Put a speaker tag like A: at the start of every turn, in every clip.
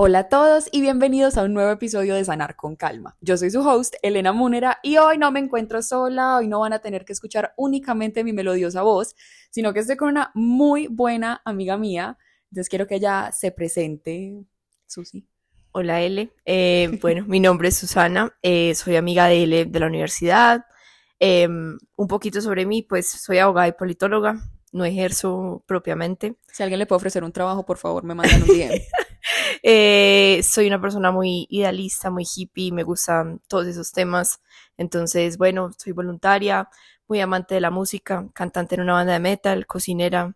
A: Hola a todos y bienvenidos a un nuevo episodio de Sanar con Calma. Yo soy su host, Elena Múnera, y hoy no me encuentro sola, hoy no van a tener que escuchar únicamente mi melodiosa voz, sino que estoy con una muy buena amiga mía. Entonces quiero que ella se presente, Susi.
B: Hola L. Eh, bueno, mi nombre es Susana, eh, soy amiga de L de la universidad. Em, un poquito sobre mí, pues soy abogada y politóloga, no ejerzo propiamente.
A: Si alguien le puede ofrecer un trabajo, por favor, me mandan un DM.
B: Eh, soy una persona muy idealista, muy hippie, me gustan todos esos temas. Entonces, bueno, soy voluntaria, muy amante de la música, cantante en una banda de metal, cocinera,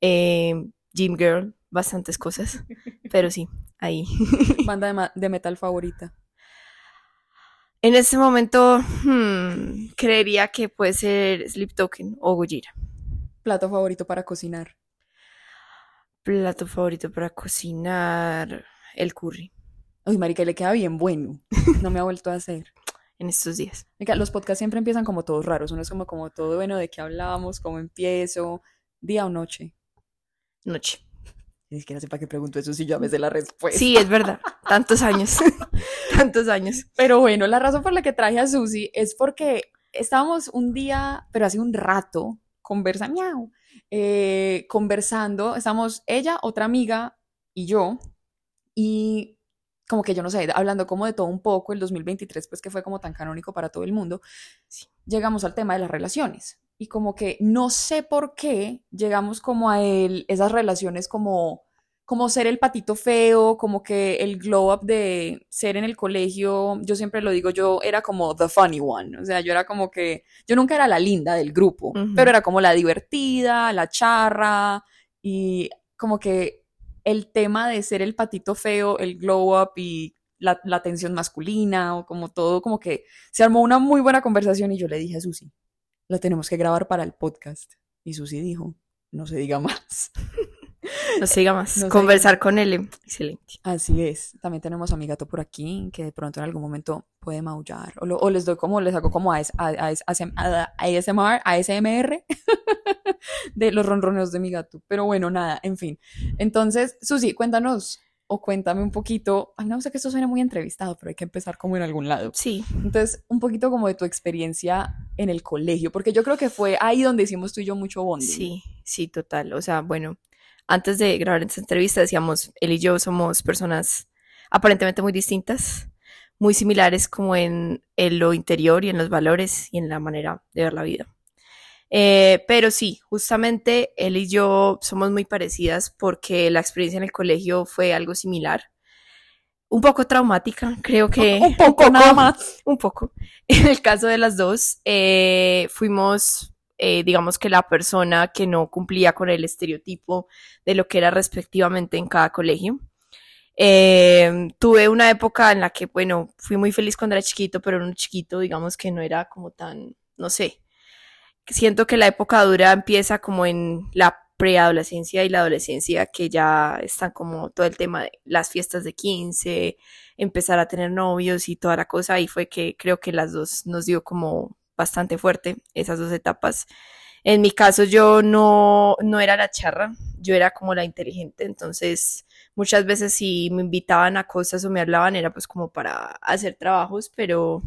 B: eh, gym girl, bastantes cosas. Pero sí, ahí.
A: Banda de metal favorita.
B: En este momento, hmm, creería que puede ser Sleep Token o Gojira.
A: Plato favorito para cocinar.
B: Plato favorito para cocinar, el curry,
A: Uy, marica, le queda bien bueno. No me ha vuelto a hacer.
B: en estos días.
A: Marica, los podcasts siempre empiezan como todos raros. Uno es como, como todo bueno, de qué hablamos, cómo empiezo, día o noche.
B: Noche.
A: Ni siquiera sé para qué pregunto eso si yo a veces la respuesta.
B: Sí, es verdad. Tantos años. Tantos años.
A: Pero bueno, la razón por la que traje a Susi es porque estábamos un día, pero hace un rato, conversa, miau, eh, conversando, estamos ella, otra amiga y yo, y como que yo no sé, hablando como de todo un poco, el 2023, pues que fue como tan canónico para todo el mundo, llegamos al tema de las relaciones. Y como que no sé por qué llegamos como a el, esas relaciones como como ser el patito feo, como que el glow up de ser en el colegio, yo siempre lo digo, yo era como the funny one, o sea, yo era como que, yo nunca era la linda del grupo, pero era como la divertida, la charra, y como que el tema de ser el patito feo, el glow up y la, la atención masculina, o como todo, como que se armó una muy buena conversación y yo le dije a Susi, la tenemos que grabar para el podcast. Y Susi dijo, no se diga más.
B: No se diga más.
A: No
B: Conversar con él. Excelente.
A: Así es. También tenemos a mi gato por aquí que de pronto en algún momento puede maullar. O, lo- o les doy como, les hago como AS, AS, ASMR, ASMR de los ronroneos de mi gato. Pero bueno, nada, en fin. Entonces, Susi, cuéntanos o cuéntame un poquito. Ay, no sé que esto suena muy entrevistado, pero hay que empezar como en algún lado.
B: Sí.
A: Entonces, un poquito como de tu experiencia en el colegio, porque yo creo que fue ahí donde hicimos tú y yo mucho bonding.
B: Sí, sí, total. O sea, bueno, antes de grabar esta entrevista decíamos, él y yo somos personas aparentemente muy distintas, muy similares como en, en lo interior y en los valores y en la manera de ver la vida. Eh, pero sí, justamente él y yo somos muy parecidas porque la experiencia en el colegio fue algo similar. Un poco traumática, creo que...
A: Un poco nada más.
B: Un poco. En el caso de las dos, eh, fuimos, eh, digamos que la persona que no cumplía con el estereotipo de lo que era respectivamente en cada colegio. Eh, tuve una época en la que, bueno, fui muy feliz cuando era chiquito, pero era un chiquito, digamos que no era como tan, no sé. Siento que la época dura empieza como en la preadolescencia y la adolescencia, que ya están como todo el tema de las fiestas de 15, empezar a tener novios y toda la cosa, y fue que creo que las dos nos dio como bastante fuerte esas dos etapas. En mi caso yo no, no era la charra, yo era como la inteligente, entonces muchas veces si me invitaban a cosas o me hablaban era pues como para hacer trabajos, pero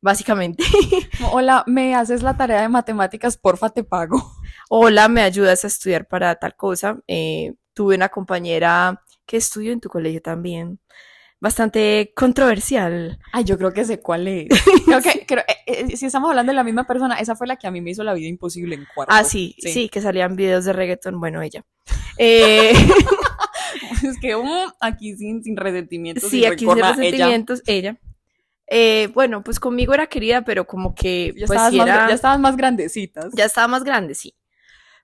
B: básicamente,
A: Hola, ¿me haces la tarea de matemáticas? Porfa, te pago.
B: hola, me ayudas a estudiar para tal cosa. Eh, tuve una compañera que estudió en tu colegio también, bastante controversial.
A: Ay, yo creo que sé cuál es. Creo que, creo- eh, eh, si estamos hablando de la misma persona, esa fue la que a mí me hizo la vida imposible en cuarto.
B: Ah, sí,
A: Sí.
B: sí, que salían videos de reggaeton, bueno, ella. Eh,
A: Es que mm, aquí sin, sin resentimientos.
B: sí,
A: sin
B: aquí sin
A: rencor, ella.
B: resentimientos, ella. Eh, bueno, pues conmigo era querida, pero como que
A: Ya,
B: pues
A: estabas más,
B: era-
A: ya estaban más grandecitas.
B: ya estaba más grande, sí.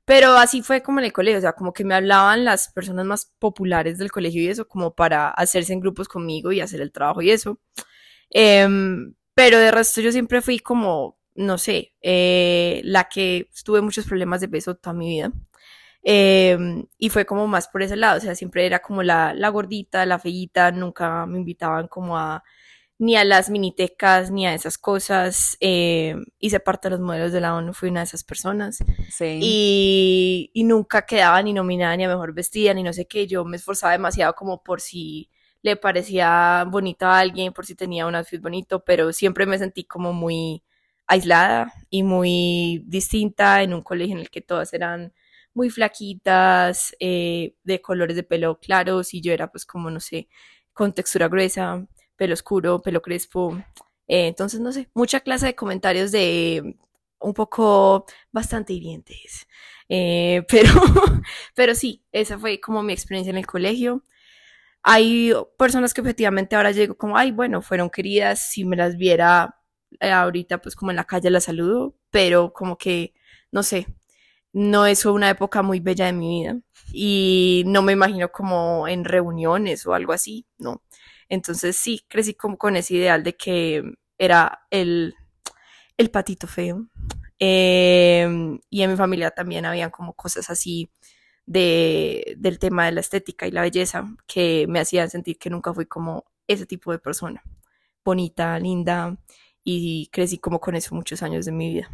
B: Pero así fue como en el colegio, o sea, como que me hablaban las personas más populares del colegio y eso, como para hacerse en grupos conmigo y hacer el trabajo y eso. Em, pero de resto yo siempre fui como, no sé, eh, la que tuve muchos problemas de peso toda mi vida. Em, y fue como más por ese lado, o sea, siempre era como la, la gordita, la feíta, nunca me invitaban como a ni a las minitecas, ni a esas cosas. Eh, hice parte de los modelos de la ONU, fui una de esas personas.
A: Sí.
B: Y, y nunca quedaba ni nominada, ni a mejor vestida, ni no sé qué. Yo me esforzaba demasiado como por si le parecía bonita a alguien, por si tenía un outfit bonito, pero siempre me sentí como muy aislada y muy distinta en un colegio en el que todas eran muy flaquitas, eh, de colores de pelo claros y yo era pues como, no sé, con textura gruesa, pelo oscuro, pelo crespo. Eh, entonces, no sé, mucha clase de comentarios de un poco bastante hirientes. Eh, pero, pero sí, esa fue como mi experiencia en el colegio. Hay personas que efectivamente ahora llego como, ay, bueno, fueron queridas, si me las viera eh, ahorita pues como en la calle las saludo, pero como que, no sé, no es una época muy bella de mi vida y no me imagino como en reuniones o algo así, no. Entonces sí, crecí como con ese ideal de que era el, el patito feo. Em, y en mi familia también habían como cosas así de, del tema de la estética y la belleza que me hacían sentir que nunca fui como ese tipo de persona. Bonita, linda, y crecí como con eso muchos años de mi vida.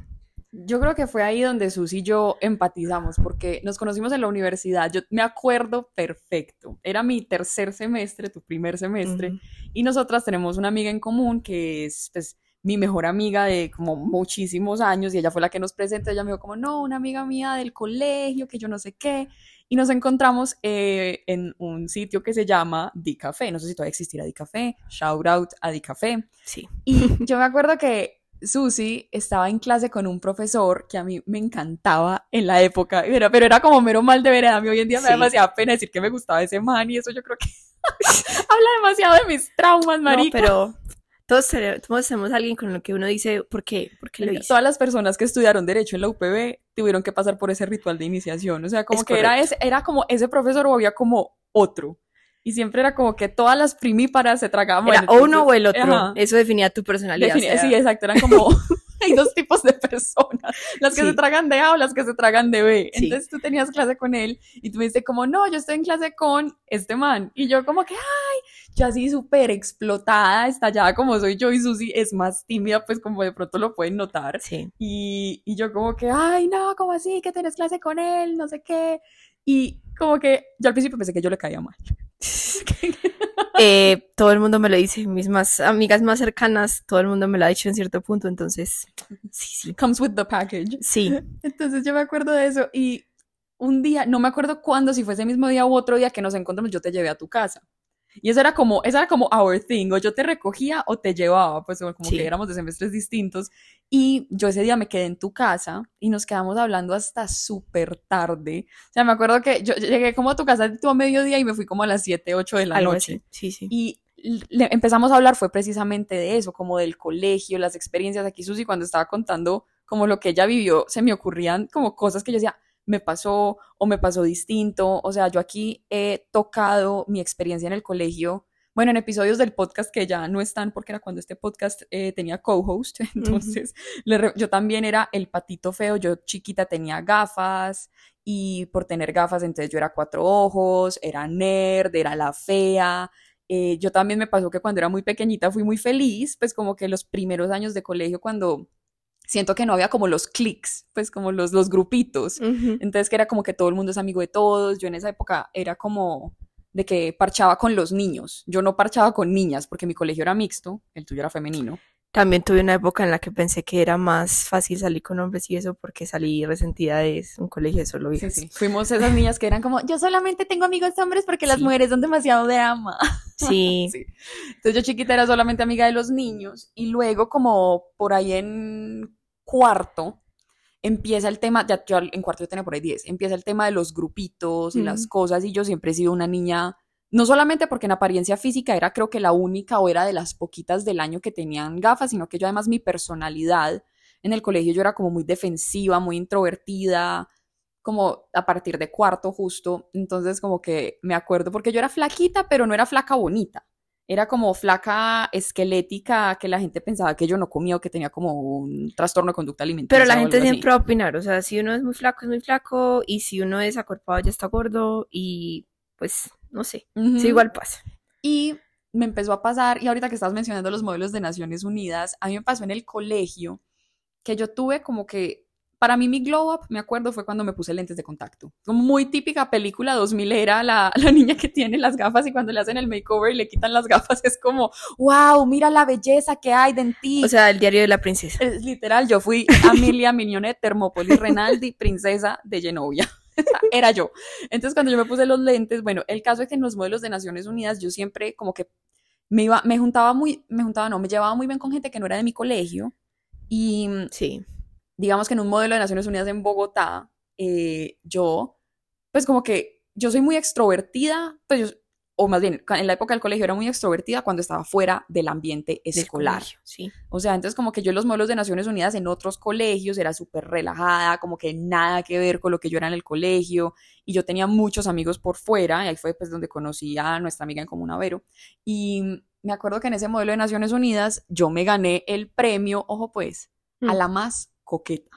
A: Yo creo que fue ahí donde Susi y yo empatizamos, porque nos conocimos en la universidad. Yo me acuerdo perfecto. Era mi tercer semestre, tu primer semestre, y nosotras tenemos una amiga en común que es, pues, mi mejor amiga de como muchísimos años, y ella fue la que nos presentó. Ella me dijo, como, no, una amiga mía del colegio, que yo no sé qué. Y nos encontramos eh, en un sitio que se llama Di Café. No sé si todavía existirá Di Café. Shout out a Di Café.
B: Sí.
A: Y yo me acuerdo que Susi estaba en clase con un profesor que a mí me encantaba en la época, pero, pero era como mero mal de vereda. A mí hoy en día me da demasiada pena decir que me gustaba ese man y eso yo creo que habla demasiado de mis traumas, marica.
B: No, pero todos tenemos, a alguien con lo que uno dice, ¿por qué? ¿Por qué lo hizo?
A: Todas las personas que estudiaron Derecho en la UPB tuvieron que pasar por ese ritual de iniciación. O sea, como que era, ese, era como ese profesor o había como otro. Y siempre era como que todas las primíparas se tragaban.
B: Era uno o el otro. Eso definía tu personalidad.
A: Sí, exacto. Eran como. hay dos tipos de personas. Las que se tragan de A o las que se tragan de B. Entonces tú tenías clase con él y tú me dices como, no, yo estoy en clase con este man. Y yo como que, ay, yo así súper explotada, estallada como soy yo y Susi es más tímida, pues como de pronto lo pueden notar.
B: Sí.
A: Y, y yo como que, ay, no, como así? Que tienes clase con él, no sé qué. Y como que yo al principio pensé que yo le caía mal.
B: Eh, todo el mundo me lo dice, mis más amigas más cercanas, todo el mundo me lo ha dicho en cierto punto, entonces
A: sí, sí. Comes with the package.
B: Sí.
A: Entonces yo me acuerdo de eso y un día, no me acuerdo cuándo, si fue ese mismo día u otro día que nos encontramos, yo te llevé a tu casa. Y eso era como, eso era como our thing, o yo te recogía o te llevaba, pues como que éramos de semestres distintos. Y yo ese día me quedé en tu casa y nos quedamos hablando hasta súper tarde. O sea, me acuerdo que yo llegué como a tu casa a mediodía y me fui como a las 7, 8 de la noche.
B: Sí, sí.
A: Y empezamos a hablar fue precisamente de eso, como del colegio, las experiencias. Aquí Susi cuando estaba contando como lo que ella vivió, se me ocurrían como cosas que yo decía, me pasó o me pasó distinto. O sea, yo aquí he tocado mi experiencia en el colegio. Bueno, en episodios del podcast que ya no están porque era cuando este podcast eh, tenía co-host, entonces yo también era el patito feo, yo chiquita tenía gafas y por tener gafas entonces yo era cuatro ojos, era nerd, era la fea, eh, yo también me pasó que cuando era muy pequeñita fui muy feliz, pues como que los primeros años de colegio cuando siento que no había como los clics, pues como los, los grupitos. Entonces que era como que todo el mundo es amigo de todos. Yo en esa época era como de que parchaba con los niños. Yo no parchaba con niñas porque mi colegio era mixto, el tuyo era femenino.
B: También tuve una época en la que pensé que era más fácil salir con hombres y eso porque salí resentida de un colegio de solo hijas.
A: Sí, sí. Fuimos esas niñas que eran como, yo solamente tengo amigos hombres porque las mujeres son demasiado de ama.
B: Sí.
A: sí. Entonces yo chiquita era solamente amiga de los niños y luego como por ahí en cuarto empieza el tema, ya yo en cuarto yo tenía por ahí 10, empieza el tema de los grupitos y las cosas y yo siempre he sido una niña, no solamente porque en apariencia física era creo que la única o era de las poquitas del año que tenían gafas, sino que yo además mi personalidad en el colegio yo era como muy defensiva, muy introvertida, como a partir de cuarto justo, entonces como que me acuerdo porque yo era flaquita, pero no era flaca bonita era como flaca esquelética que la gente pensaba que yo no comía o que tenía como un trastorno de conducta alimentaria.
B: Pero la gente siempre va a opinar, o sea, si uno es muy flaco es muy flaco y si uno es acorpado ya está gordo y pues no sé, sí igual pasa.
A: Y me empezó a pasar, y ahorita que estás mencionando los modelos de Naciones Unidas, a mí me pasó en el colegio que yo tuve como que para mí mi glow up, me acuerdo, fue cuando me puse lentes de contacto. Como muy típica película 2000 era la, la niña que tiene las gafas y cuando le hacen el makeover y le quitan las gafas es como, wow, mira la belleza que hay de en ti.
B: O sea, el diario de la princesa.
A: Es literal, yo fui Amelia Mignone, Termópolis Renaldi, princesa de Genovia. Era yo. Entonces, cuando yo me puse los lentes, bueno, el caso es que en los modelos de Naciones Unidas yo siempre como que me iba, me juntaba muy, me juntaba, no, me llevaba muy bien con gente que no era de mi colegio. Y
B: Sí.
A: Digamos que en un modelo de Naciones Unidas en Bogotá, eh, yo, pues como que yo soy muy extrovertida, pues yo, o más bien, en la época del colegio era muy extrovertida cuando estaba fuera del ambiente
B: del
A: escolar.
B: colegio, Sí.
A: O sea, entonces como que yo en los modelos de Naciones Unidas en otros colegios era súper relajada, como que nada que ver con lo que yo era en el colegio, y yo tenía muchos amigos por fuera, y ahí fue pues donde conocí a nuestra amiga en común, a Vero, y me acuerdo que en ese modelo de Naciones Unidas yo me gané el premio, ojo pues, a
B: Mm.
A: la más coqueta.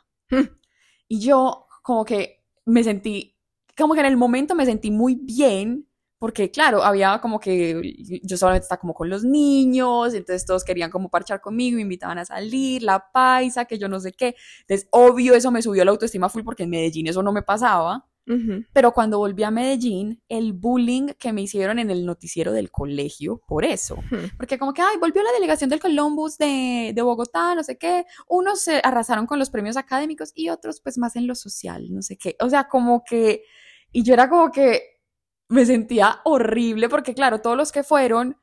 A: Y yo como que me sentí, como que en el momento me sentí muy bien, porque claro, había como que yo solamente estaba como con los niños, entonces todos querían como parchar conmigo, me invitaban a salir, la paisa, que yo no sé qué. Entonces, obvio, eso me subió la autoestima full porque en Medellín eso no me pasaba. Pero cuando volví a Medellín, el bullying que me hicieron en el noticiero del colegio, por eso. Porque como que, ay, volvió la delegación del Columbus de, de Bogotá, no sé qué. Unos se arrasaron con los premios académicos y otros pues más en lo social, no sé qué. O sea, como que, y yo era como que me sentía horrible porque claro, todos los que fueron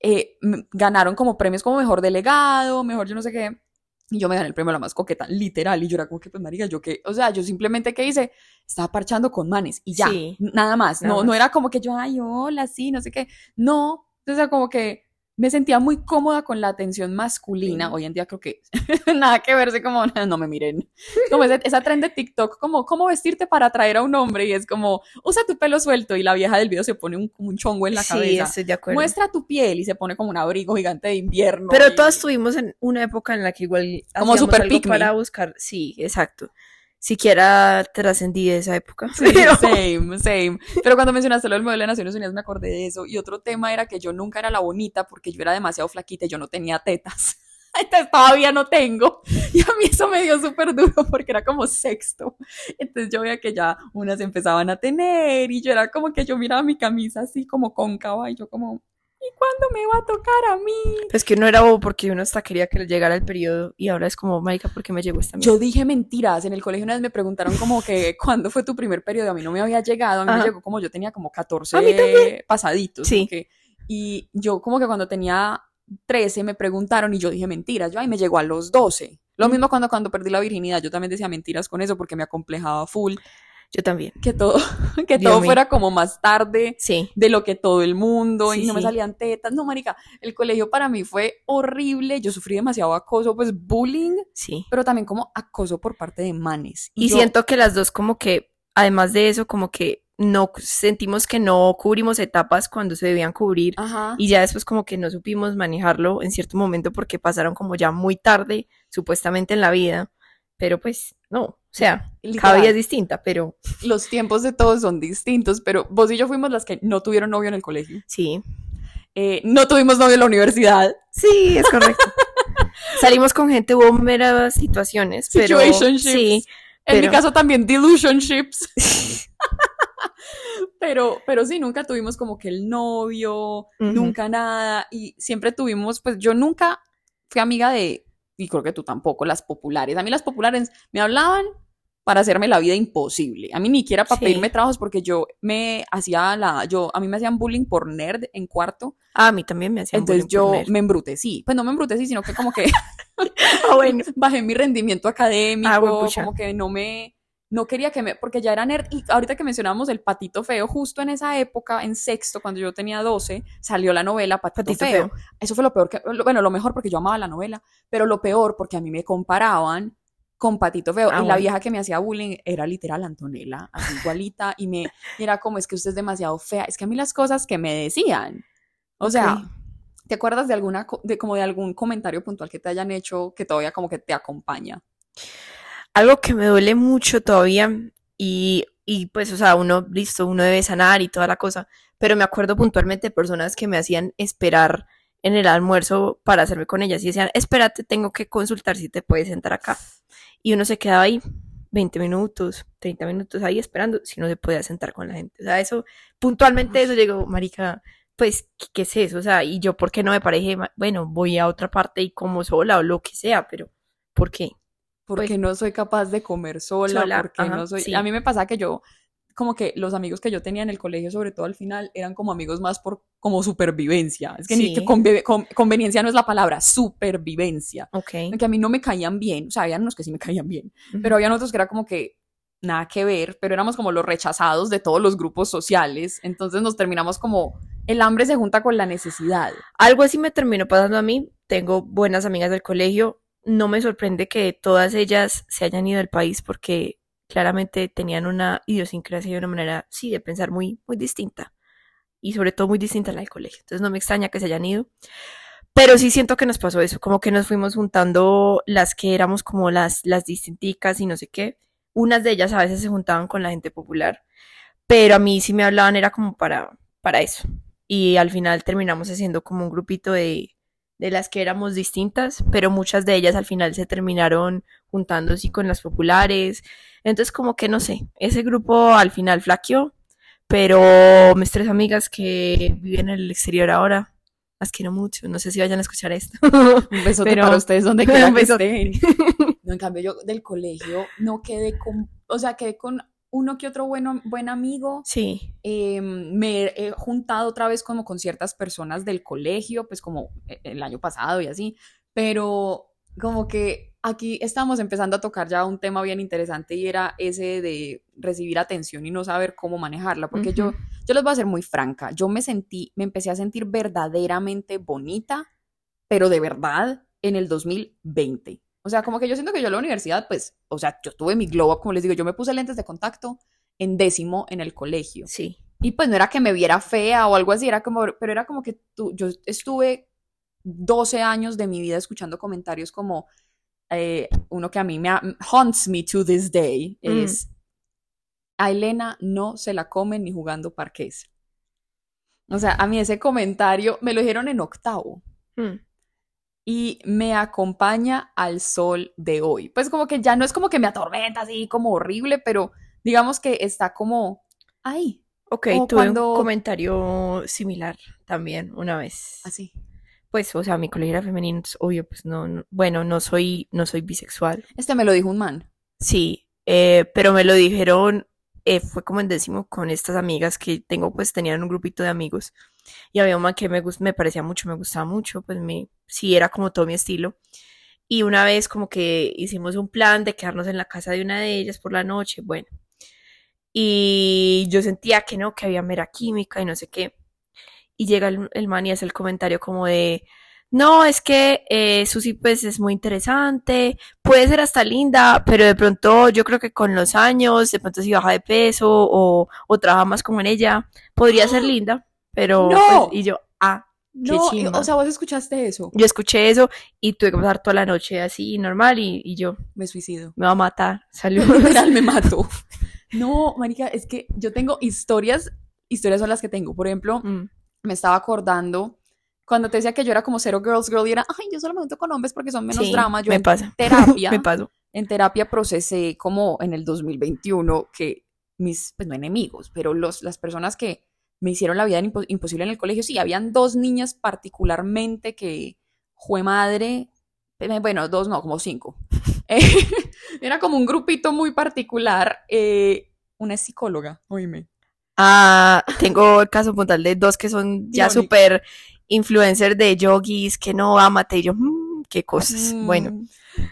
A: eh, ganaron como premios como mejor delegado, mejor yo no sé qué. Y yo me gané el premio a la más coqueta, literal. Y yo era como que, pues, marica, yo que, o sea, yo simplemente, ¿qué hice? Estaba parchando con manes y ya,
B: Sí.
A: nada más.
B: Nada
A: no, no era como que yo, ay, hola, sí, no sé qué. No, o sea, como que me sentía muy cómoda con la atención masculina.
B: Sí.
A: Hoy en día creo que nada que verse como, no me miren. Como ese- esa trend de TikTok, como, ¿cómo vestirte para atraer a un hombre? Y es como, usa tu pelo suelto y la vieja del video se pone un, como un chongo en la
B: Sí,
A: cabeza.
B: estoy de acuerdo.
A: Muestra tu piel y se pone como un abrigo gigante de invierno.
B: Pero
A: y-
B: todas tuvimos en una época en la que igual
A: Como super
B: algo para buscar, sí, exacto. Siquiera trascendí de esa época.
A: Sí,
B: pero-
A: same, same. Pero cuando mencionaste lo del modelo de Naciones Unidas me acordé de eso. Y otro tema era que yo nunca era la bonita porque yo era demasiado flaquita y yo no tenía tetas. Entonces todavía no tengo. Y a mí eso me dio súper duro porque era como sexto. Entonces yo veía que ya unas empezaban a tener y yo era como que yo miraba mi camisa así como cóncava y yo como, ¿y cuándo me va a tocar a mí?
B: Pues que uno era bobo porque uno hasta quería que le llegara el periodo y ahora es como, marica, ¿por qué me llegó esta mierda?
A: Yo dije mentiras. En el colegio una vez me preguntaron como que cuándo fue tu primer periodo. A mí no me había llegado. A mí me llegó como yo tenía como 14
B: A mí también.
A: pasaditos.
B: Sí.
A: que- y yo como que cuando tenía 13 me preguntaron y yo dije mentiras. Yo, ay, me llegó a los 12. Lo
B: Mm.
A: mismo cuando, cuando perdí la virginidad. Yo también decía mentiras con eso porque me acomplejaba full.
B: Yo también.
A: Que todo, que
B: Dios
A: todo
B: mío.
A: fuera como más tarde
B: Sí.
A: de lo que todo el mundo y no me salían tetas. No, marica, el colegio para mí fue horrible. Yo sufrí demasiado acoso, pues bullying
B: Sí.
A: pero también como acoso por parte de manes.
B: Y
A: yo-
B: siento que las dos como que, además de eso, como que no sentimos que no cubrimos etapas cuando se debían cubrir
A: Ajá.
B: y ya después como que no supimos manejarlo en cierto momento porque pasaron como ya muy tarde, supuestamente en la vida, pero pues no, o sea, cada
A: Literal.
B: vida es distinta, pero
A: Los tiempos de todos son distintos, pero vos y yo fuimos las que no tuvieron novio en el colegio.
B: sí,
A: Eh, no tuvimos novio en la universidad.
B: sí, es correcto. Salimos con gente, hubo meras situaciones, pero
A: Situationships.
B: sí,
A: En mi caso también delusionships. pero, pero sí, nunca tuvimos como que el novio, nunca nada. Y siempre tuvimos, pues yo nunca fui amiga de, y creo que tú tampoco, las populares. A mí las populares me hablaban para hacerme la vida imposible. A mí ni siquiera para
B: Sí.
A: pedirme trabajos porque yo me hacía la, yo, a mí me hacían bullying por nerd en cuarto.
B: Ah, a mí también me hacían
A: Entonces
B: bullying
A: yo
B: por nerd.
A: me embrutecí. Pues no me embrutecí, sino que como que
B: Ah, bueno.
A: bajé mi rendimiento académico,
B: Ah, bueno,
A: como que no me, no quería que me, porque ya era nerd, y ahorita que mencionamos el Patito Feo, justo en esa época, en sexto, cuando yo tenía 12, salió la novela Patito,
B: Patito
A: Feo.
B: Feo.
A: Eso fue lo peor que, lo- bueno, lo mejor porque yo amaba la novela, pero lo peor porque a mí me comparaban con Patito Feo,
B: Ah,
A: y la vieja que me hacía bullying era literal Antonella, así igualita, y me, y era como, es que usted es demasiado fea, es que a mí las cosas que me decían, o sea. ¿Te acuerdas de alguna, de como de algún comentario puntual que te hayan hecho que todavía como que te acompaña?
B: Algo que me duele mucho todavía y, y pues, o sea, uno, listo, uno debe sanar y toda la cosa, pero me acuerdo puntualmente de personas que me hacían esperar en el almuerzo para hacerme con ellas y decían, espérate, tengo que consultar si te puedes sentar acá. Y uno se quedaba ahí 20 minutos, 30 minutos ahí esperando si no se podía sentar con la gente. O sea, eso, puntualmente eso llegó, marica, pues, ¿qué, ¿qué, es eso? O sea, y yo, ¿por qué no me parece, bueno, voy a otra parte y como sola o lo que sea, pero, ¿por qué?
A: Porque pues, no soy capaz de comer sola, sola porque ajá, no soy... Sí. A mí me pasa que yo, como que los amigos que yo tenía en el colegio, sobre todo al final, eran como amigos más por como supervivencia. Es que sí. ni que conve, con, conveniencia no es la palabra, supervivencia.
B: Ok.
A: Que a mí no me caían bien, o sea, habían unos que sí me caían bien, uh -huh. pero habían otros que era como que nada que ver, pero éramos como los rechazados de todos los grupos sociales, entonces nos terminamos como el hambre se junta con la necesidad.
B: Algo así me terminó pasando a mí, tengo buenas amigas del colegio, no me sorprende que todas ellas se hayan ido del país porque claramente tenían una idiosincrasia y una manera, sí, de pensar muy, muy distinta. Y sobre todo muy distinta a la del colegio. Entonces no me extraña que se hayan ido. Pero sí siento que nos pasó eso, como que nos fuimos juntando las que éramos como las, las distinticas y no sé qué. Unas de ellas a veces se juntaban con la gente popular, pero a mí sí me hablaban era como para, para eso. Y al final terminamos haciendo como un grupito de, de las que éramos distintas, pero muchas de ellas al final se terminaron juntando así con las populares. Entonces como que no sé, ese grupo al final flaqueó, pero mis tres amigas que viven en el exterior ahora, las quiero mucho, no sé si vayan a escuchar esto.
A: Un besote pero, para ustedes donde quieran que estén. No, en cambio yo del colegio no quedé con, o sea, quedé con uno que otro bueno, buen amigo.
B: Sí.
A: Eh, me he juntado otra vez como con ciertas personas del colegio, pues como el año pasado y así, pero como que aquí estamos empezando a tocar ya un tema bien interesante y era ese de recibir atención y no saber cómo manejarla, porque uh -huh. yo, yo les voy a ser muy franca, yo me sentí, me empecé a sentir verdaderamente bonita, pero de verdad en el 2020. O sea, como que yo siento que yo en la universidad, pues, o sea, yo tuve mi glow up, como les digo, yo me puse lentes de contacto en décimo en el colegio.
B: Sí.
A: Y pues no era que me viera fea o algo así, era como, pero era como que tú, yo estuve 12 años de mi vida escuchando comentarios como eh, uno que a mí me haunts me to this day mm. es a Elena no se la comen ni jugando parqués. O sea, a mí ese comentario me lo dijeron en octavo. Mm y me acompaña al sol de hoy. Pues como que ya no es como que me atormenta así como horrible, pero digamos que está como ahí.
B: Ok, tuve cuando... un comentario similar también una vez.
A: Así.
B: Pues, o sea, mi colegio era femenino, obvio, pues no, no, bueno, no soy, no soy bisexual.
A: Este me lo dijo un man.
B: Sí, eh, pero me lo dijeron, eh, fue como en décimo con estas amigas que tengo, pues tenían un grupito de amigos y había un man que me, me parecía mucho, me gustaba mucho, pues me, sí era como todo mi estilo. Y una vez como que hicimos un plan de quedarnos en la casa de una de ellas por la noche, bueno. Y yo sentía que no, que había mera química y no sé qué. Y llega el, el man y hace el comentario como de, no, es que eh, Susi pues es muy interesante, puede ser hasta linda, pero de pronto yo creo que con los años, de pronto si baja de peso o, o trabaja más como en ella, podría ser linda. Pero,
A: no.
B: pues, y yo, ah, qué
A: no,
B: chimba.
A: o sea, vos escuchaste eso.
B: Yo escuché eso y tuve que pasar toda la noche así, normal, y, y yo.
A: Me suicido.
B: Me va a matar.
A: Literal, me mato. No, marica, es que yo tengo historias, historias son las que tengo. Por ejemplo, mm. me estaba acordando cuando te decía que yo era como cero girls girl y era, ay, yo solo me junto con hombres porque son menos
B: sí,
A: drama. Yo
B: me
A: en
B: pasa.
A: terapia,
B: me paso.
A: en terapia procesé como en el 2021 que mis, pues no enemigos, pero los, las personas que me hicieron la vida impos imposible en el colegio. Sí, habían dos niñas particularmente que, fue madre, bueno, dos no, como cinco. Era como un grupito muy particular. Eh, una es psicóloga, oíme.
B: Ah, tengo el caso puntual de dos que son ya súper influencers de yogis, que no, amate, y yo, mmm, qué cosas. Mm. Bueno.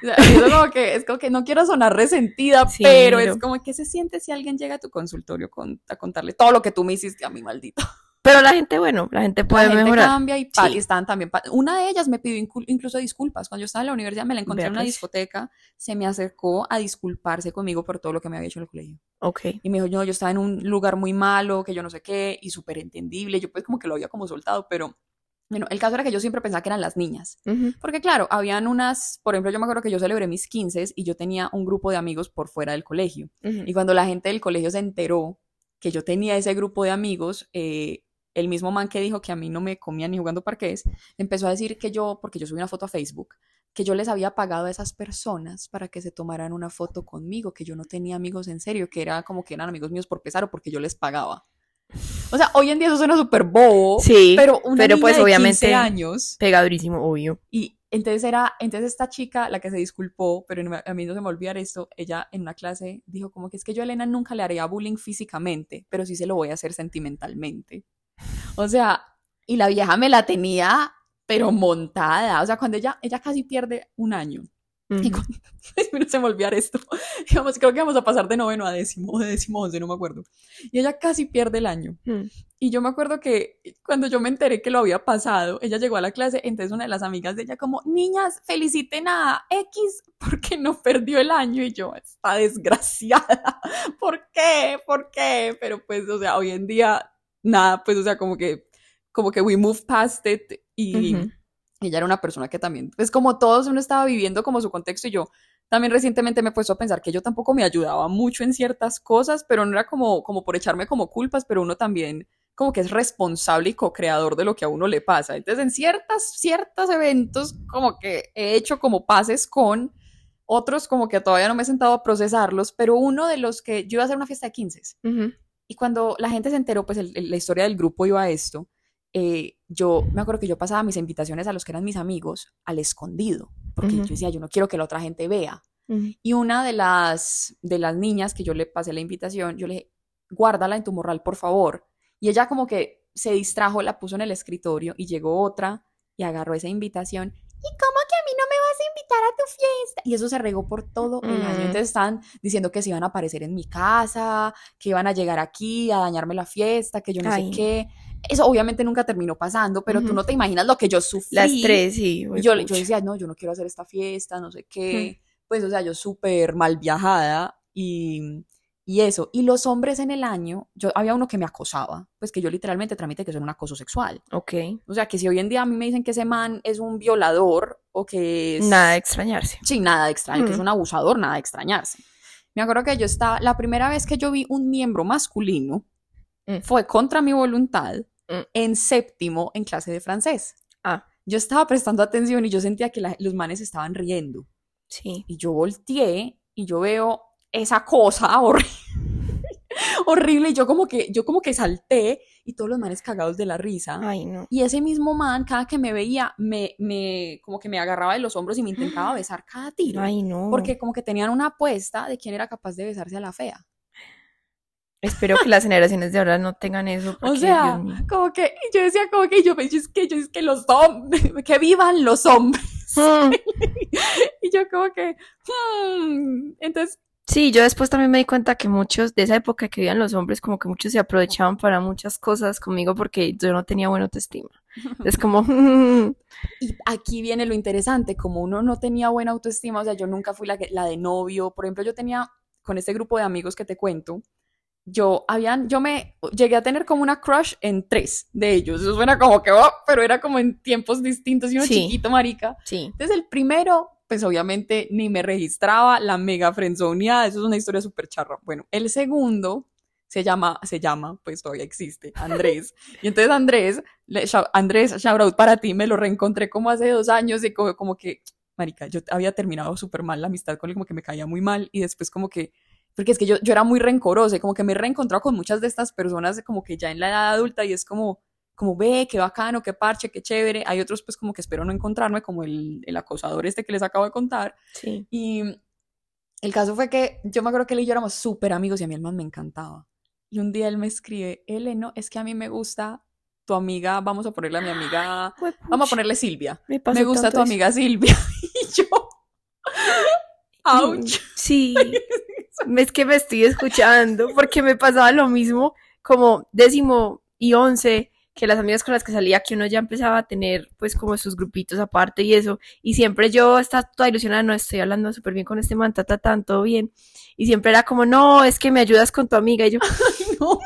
A: Es como, que, es como que no quiero sonar resentida, sí, pero es como que se siente si alguien llega a tu consultorio con, a contarle todo lo que tú me hiciste a mí, maldito.
B: Pero la gente, bueno, la gente puede
A: la gente
B: mejorar.
A: cambia y, sí. y están también. Una de ellas me pidió incluso disculpas. Cuando yo estaba en la universidad me la encontré Vea, en una pues. discoteca, se me acercó a disculparse conmigo por todo lo que me había hecho en el colegio.
B: Ok.
A: Y me dijo, no, yo estaba en un lugar muy malo, que yo no sé qué, y súper entendible. Yo pues como que lo había como soltado, pero bueno, el caso era que yo siempre pensaba que eran las niñas. Uh -huh. Porque claro, habían unas, por ejemplo, yo me acuerdo que yo celebré mis 15 y yo tenía un grupo de amigos por fuera del colegio. Uh -huh. Y cuando la gente del colegio se enteró que yo tenía ese grupo de amigos, eh, el mismo man que dijo que a mí no me comía ni jugando parqués, empezó a decir que yo, porque yo subí una foto a Facebook, que yo les había pagado a esas personas para que se tomaran una foto conmigo, que yo no tenía amigos en serio, que era como que eran amigos míos por pesar o porque yo les pagaba. O sea, hoy en día eso suena súper bobo,
B: Sí,
A: pero una
B: pero
A: niña
B: pues
A: de 15
B: obviamente-
A: años
B: Pega durísimo, obvio.
A: y entonces era, entonces esta chica, la que se disculpó, pero a mí no se me olvidar esto, ella en una clase dijo como que es que yo a Elena nunca le haría bullying físicamente, pero sí se lo voy a hacer sentimentalmente. O sea, y la vieja me la tenía, pero montada. O sea, cuando ella, ella casi pierde un año. Y cuando, no se me olvidar esto. Digamos, creo que vamos a pasar de noveno a décimo, o de décimo a once, no me acuerdo. Y ella casi pierde el año.
B: Mm.
A: Y yo me acuerdo que cuando yo me enteré que lo había pasado, ella llegó a la clase, entonces una de las amigas de ella como, niñas, feliciten a X porque no perdió el año. Y yo, está desgraciada. ¿Por qué? ¿Por qué? Pero pues, o sea, hoy en día, nada, pues, o sea, como que, como que we move past it y
B: Ujú.
A: Ella era una persona que también, pues como todos uno estaba viviendo como su contexto y yo también recientemente me he puesto a pensar que yo tampoco me ayudaba mucho en ciertas cosas, pero no era como, como por echarme como culpas, pero uno también como que es responsable y co-creador de lo que a uno le pasa. Entonces, en ciertas, ciertos eventos como que he hecho como pases con otros como que todavía no me he sentado a procesarlos, pero uno de los que yo iba a hacer una fiesta de 15
B: Ujú.
A: y cuando la gente se enteró, pues el- el- la historia del grupo iba a esto, eh, yo me acuerdo que yo pasaba mis invitaciones a los que eran mis amigos al escondido, porque yo decía, yo no quiero que la otra gente vea. Y una de las, de las niñas que yo le pasé la invitación, yo le dije, guárdala en tu morral, por favor. Y ella como que se distrajo, la puso en el escritorio y llegó otra y agarró esa invitación. ¿Y cómo que a mí no me vas a invitar a tu fiesta? Y eso se regó por todo el año.
B: Mm.
A: Entonces estaban diciendo que se iban a aparecer en mi casa, que iban a llegar aquí a dañarme la fiesta, que yo no
B: Ay.
A: sé qué. Eso obviamente nunca terminó pasando, pero tú
B: Ujú.
A: no te imaginas lo que yo sufrí.
B: Las tres, sí.
A: Yo, yo decía, no, yo no quiero hacer esta fiesta, no sé qué. Pues, o sea, yo súper mal viajada y, y eso. Y los hombres en el año, yo había uno que me acosaba, pues que yo literalmente tramité que eso era un acoso sexual.
B: Ok.
A: O sea, que si hoy en día a mí me dicen que ese man es un violador o que es...
B: Nada de extrañarse.
A: Sí, nada de extraño, que es un abusador, nada de extrañarse. Me acuerdo que yo estaba, la primera vez que yo vi un miembro masculino
B: Mm.
A: fue contra mi voluntad
B: Mm.
A: en séptimo en clase de francés.
B: Ah,
A: Yo estaba prestando atención y yo sentía que la- los manes estaban riendo.
B: sí.
A: Y yo volteé y yo veo esa cosa horrible. horrible. Y yo como que, yo como que salté y todos los manes cagados de la risa.
B: Ay, no.
A: Y ese mismo man, cada que me veía, me, me, como que me agarraba de los hombros y me intentaba besar cada tiro.
B: Ay, no.
A: Porque como que tenían una apuesta de quién era capaz de besarse a la fea.
B: Espero que las generaciones de ahora no tengan eso.
A: O sea, como que, yo decía como que yo, yo es que yo es que los hombres, que vivan los hombres.
B: Mm.
A: y yo como que, hmm. entonces,
B: Sí, yo después también me di cuenta que muchos de esa época que vivían los hombres, como que muchos se aprovechaban para muchas cosas conmigo porque yo no tenía buena autoestima. Es como, mm,
A: Y aquí viene lo interesante, como uno no tenía buena autoestima, o sea, yo nunca fui la, que- la de novio, por ejemplo, yo tenía con este grupo de amigos que te cuento, yo habían, yo me llegué a tener como una crush en tres de ellos, eso suena como que, oh, pero era como en tiempos distintos y uno
B: Sí.
A: chiquito, marica.
B: sí.
A: Entonces el primero, pues obviamente ni me registraba, la mega frenzoneada, eso es una historia súper charra. Bueno, el segundo se llama, se llama, pues todavía existe, Andrés. Y entonces Andrés, le- Andrés, shout out para ti, me lo reencontré como hace dos años y como, como que, marica, yo había terminado súper mal la amistad con él, como que me caía muy mal y después como que, porque es que yo, yo era muy rencorosa y como que me he reencontrado con muchas de estas personas como que ya en la edad adulta y es como, como ve, qué bacano, qué parche, qué chévere. Hay otros pues como que espero no encontrarme, como el, el acosador este que les acabo de contar.
B: Sí.
A: Y el caso fue que yo me acuerdo que él y yo éramos súper amigos y a mí el man me encantaba. Y un día él me escribe, Eleno, es que a mí me gusta tu amiga, vamos a ponerle a mi amiga, vamos a ponerle Silvia.
B: Me,
A: Me gusta tu
B: eso.
A: amiga Silvia. Y yo, ouch.
B: Sí, es que me estoy escuchando porque me pasaba lo mismo como décimo y once, que las amigas con las que salía, que uno ya empezaba a tener pues como sus grupitos aparte y eso, y siempre yo estaba toda ilusionada, no estoy hablando súper bien con este man, ta, ta, tan, todo bien, y siempre era como, no, es que me ayudas con tu amiga, y yo,
A: No.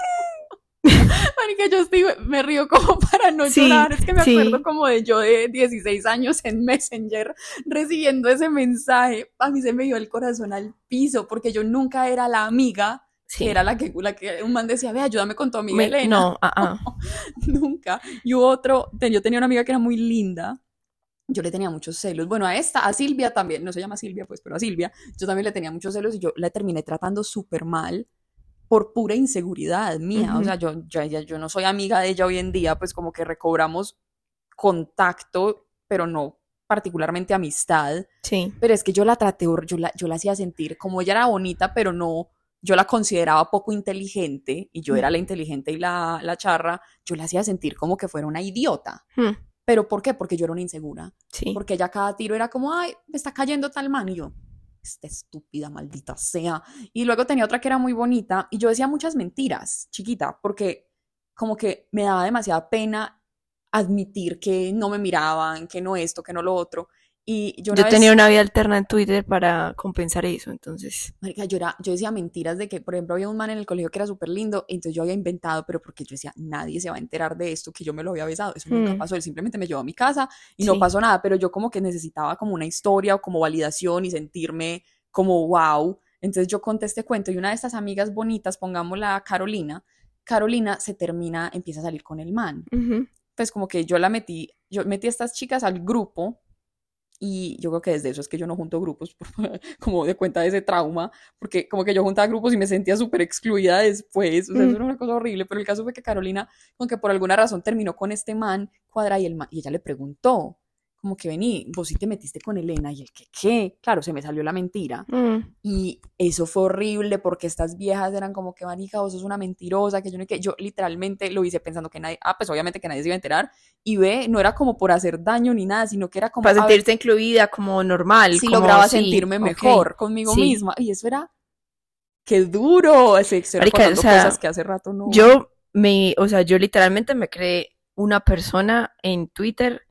A: Marica, yo estoy, me río como para no
B: Sí,
A: llorar. Es que me
B: sí.
A: acuerdo como de yo de 16 años en Messenger recibiendo ese mensaje. A mí se me dio el corazón al piso porque yo nunca era la amiga
B: sí,
A: que era la que, la que un man decía, ve, ayúdame con tu amiga
B: me-
A: Elena.
B: no, ah, ah,
A: nunca. Y otro, yo tenía una amiga que era muy linda yo le tenía muchos celos. Bueno, a esta, a Silvia también, no se llama Silvia, pues, pero a Silvia, yo también le tenía muchos celos y yo la terminé tratando súper mal por pura inseguridad mía. O sea, yo, yo, yo no soy amiga de ella hoy en día, pues como que recobramos contacto, pero no particularmente amistad.
B: Sí.
A: Pero es que yo la traté, yo la, yo la hacía sentir como ella era bonita, pero no, yo la consideraba poco inteligente y yo era la inteligente y la, la charra, yo la hacía sentir como que fuera una idiota.
B: Hmm.
A: ¿Pero por qué? Porque yo era una insegura.
B: Sí.
A: Porque ella cada tiro era como, ay, me está cayendo tal man. Y yo, esta estúpida, maldita sea. Y luego tenía otra que era muy bonita y yo decía muchas mentiras, chiquita, porque como que me daba demasiada pena admitir que no me miraban, que no esto, que no lo otro. Y yo,
B: Yo
A: una
B: tenía
A: vez-
B: una vida alterna en Twitter para compensar eso, entonces.
A: Marica, yo, era- yo decía mentiras de que, por ejemplo, había un man en el colegio que era súper lindo, entonces yo había inventado, pero porque yo decía, nadie se va a enterar de esto, que yo me lo había besado. Eso nunca
B: Mm.
A: pasó, él simplemente me llevó a mi casa y no
B: Sí.
A: pasó nada, pero yo como que necesitaba como una historia o como validación y sentirme como wow. Entonces yo conté este cuento y una de estas amigas bonitas, pongámosla Carolina, Carolina se termina, empieza a salir con el man
B: Ujú.
A: pues como que yo la metí, yo metí a estas chicas al grupo y yo creo que desde eso es que yo no junto grupos, como de cuenta de ese trauma, porque como que yo juntaba grupos y me sentía súper excluida después, o sea, eso
B: Mm.
A: era una cosa horrible, pero el caso fue que Carolina, como que por alguna razón terminó con este man, cuadra, y, el man, y ella le preguntó, como que vení, vos sí te metiste con Elena, y el que, ¿qué? Claro, se me salió la mentira.
B: Mm.
A: Y eso fue horrible porque estas viejas eran como que, manica, vos sos una mentirosa, que yo no que yo literalmente lo hice pensando que nadie, ah, pues obviamente que nadie se iba a enterar. Y ve, no era como por hacer daño ni nada, sino que era como
B: Para sentirse incluida como normal.
A: si
B: como,
A: lograba
B: sí,
A: sentirme mejor conmigo
B: Sí.
A: misma. Y eso era, qué duro. Ese,
B: Marica,
A: recordando
B: o sea,
A: cosas que hace rato no.
B: Yo me, o sea, yo literalmente me creé una persona en Twitter,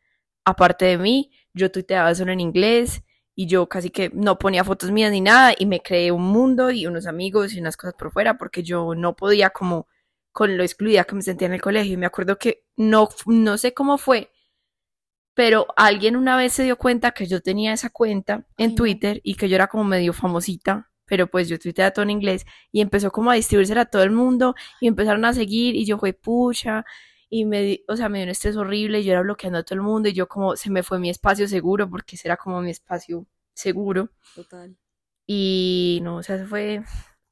B: aparte de mí, yo tuiteaba solo en inglés y yo casi que no ponía fotos mías ni nada y me creé un mundo y unos amigos y unas cosas por fuera porque yo no podía como con lo excluida que me sentía en el colegio. Y me acuerdo que no, no sé cómo fue, pero alguien una vez se dio cuenta que yo tenía esa cuenta en. Twitter y que yo era como medio famosita, pero pues yo tuiteaba todo en inglés y empezó como a distribuirse a todo el mundo y empezaron a seguir y yo fue pucha y me, di- o sea, me dio un estrés horrible y yo era bloqueando a todo el mundo y yo como se me fue mi espacio seguro porque ese era como mi espacio seguro
A: Total.
B: y no, o sea, eso fue,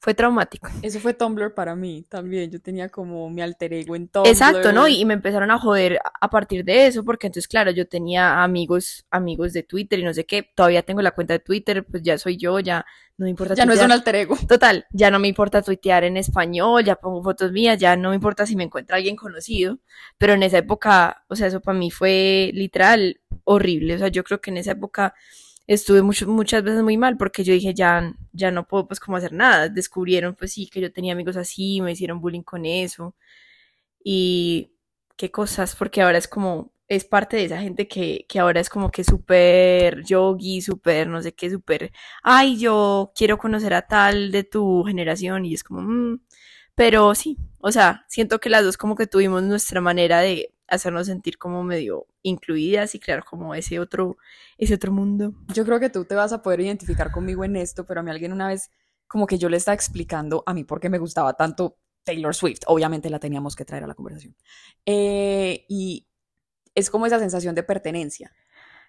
B: fue traumático.
A: Eso fue Tumblr para mí también. Yo tenía como mi alter ego en Tumblr.
B: Exacto, ¿no? Y, y me empezaron a joder a- partir de eso, porque entonces, claro, yo tenía amigos, amigos de Twitter y no sé qué, todavía tengo la cuenta de Twitter, pues ya soy yo, ya no me importa
A: ya no es un alter ego.
B: Total, ya no me importa tuitear en español, ya pongo fotos mías, ya no me importa si me encuentra alguien conocido, pero en esa época, o sea, eso para mí fue literal horrible, o sea, yo creo que en esa época estuve mucho- muchas veces muy mal porque yo dije, ya, ya no puedo pues como hacer nada, descubrieron pues sí que yo tenía amigos así, me hicieron bullying con eso y qué cosas, porque ahora es como, es parte de esa gente que, que ahora es como que súper yogi, súper no sé qué, súper ay, yo quiero conocer a tal de tu generación y es como, mm. pero sí, o sea, siento que las dos como que tuvimos nuestra manera de hacernos sentir como medio incluidas y crear como ese otro, ese otro mundo.
A: Yo creo que tú te vas a poder identificar conmigo en esto, pero a mí alguien una vez, como que yo le estaba explicando a mí por qué me gustaba tanto Taylor Swift. Obviamente la teníamos que traer a la conversación. Eh, y es como esa sensación de pertenencia.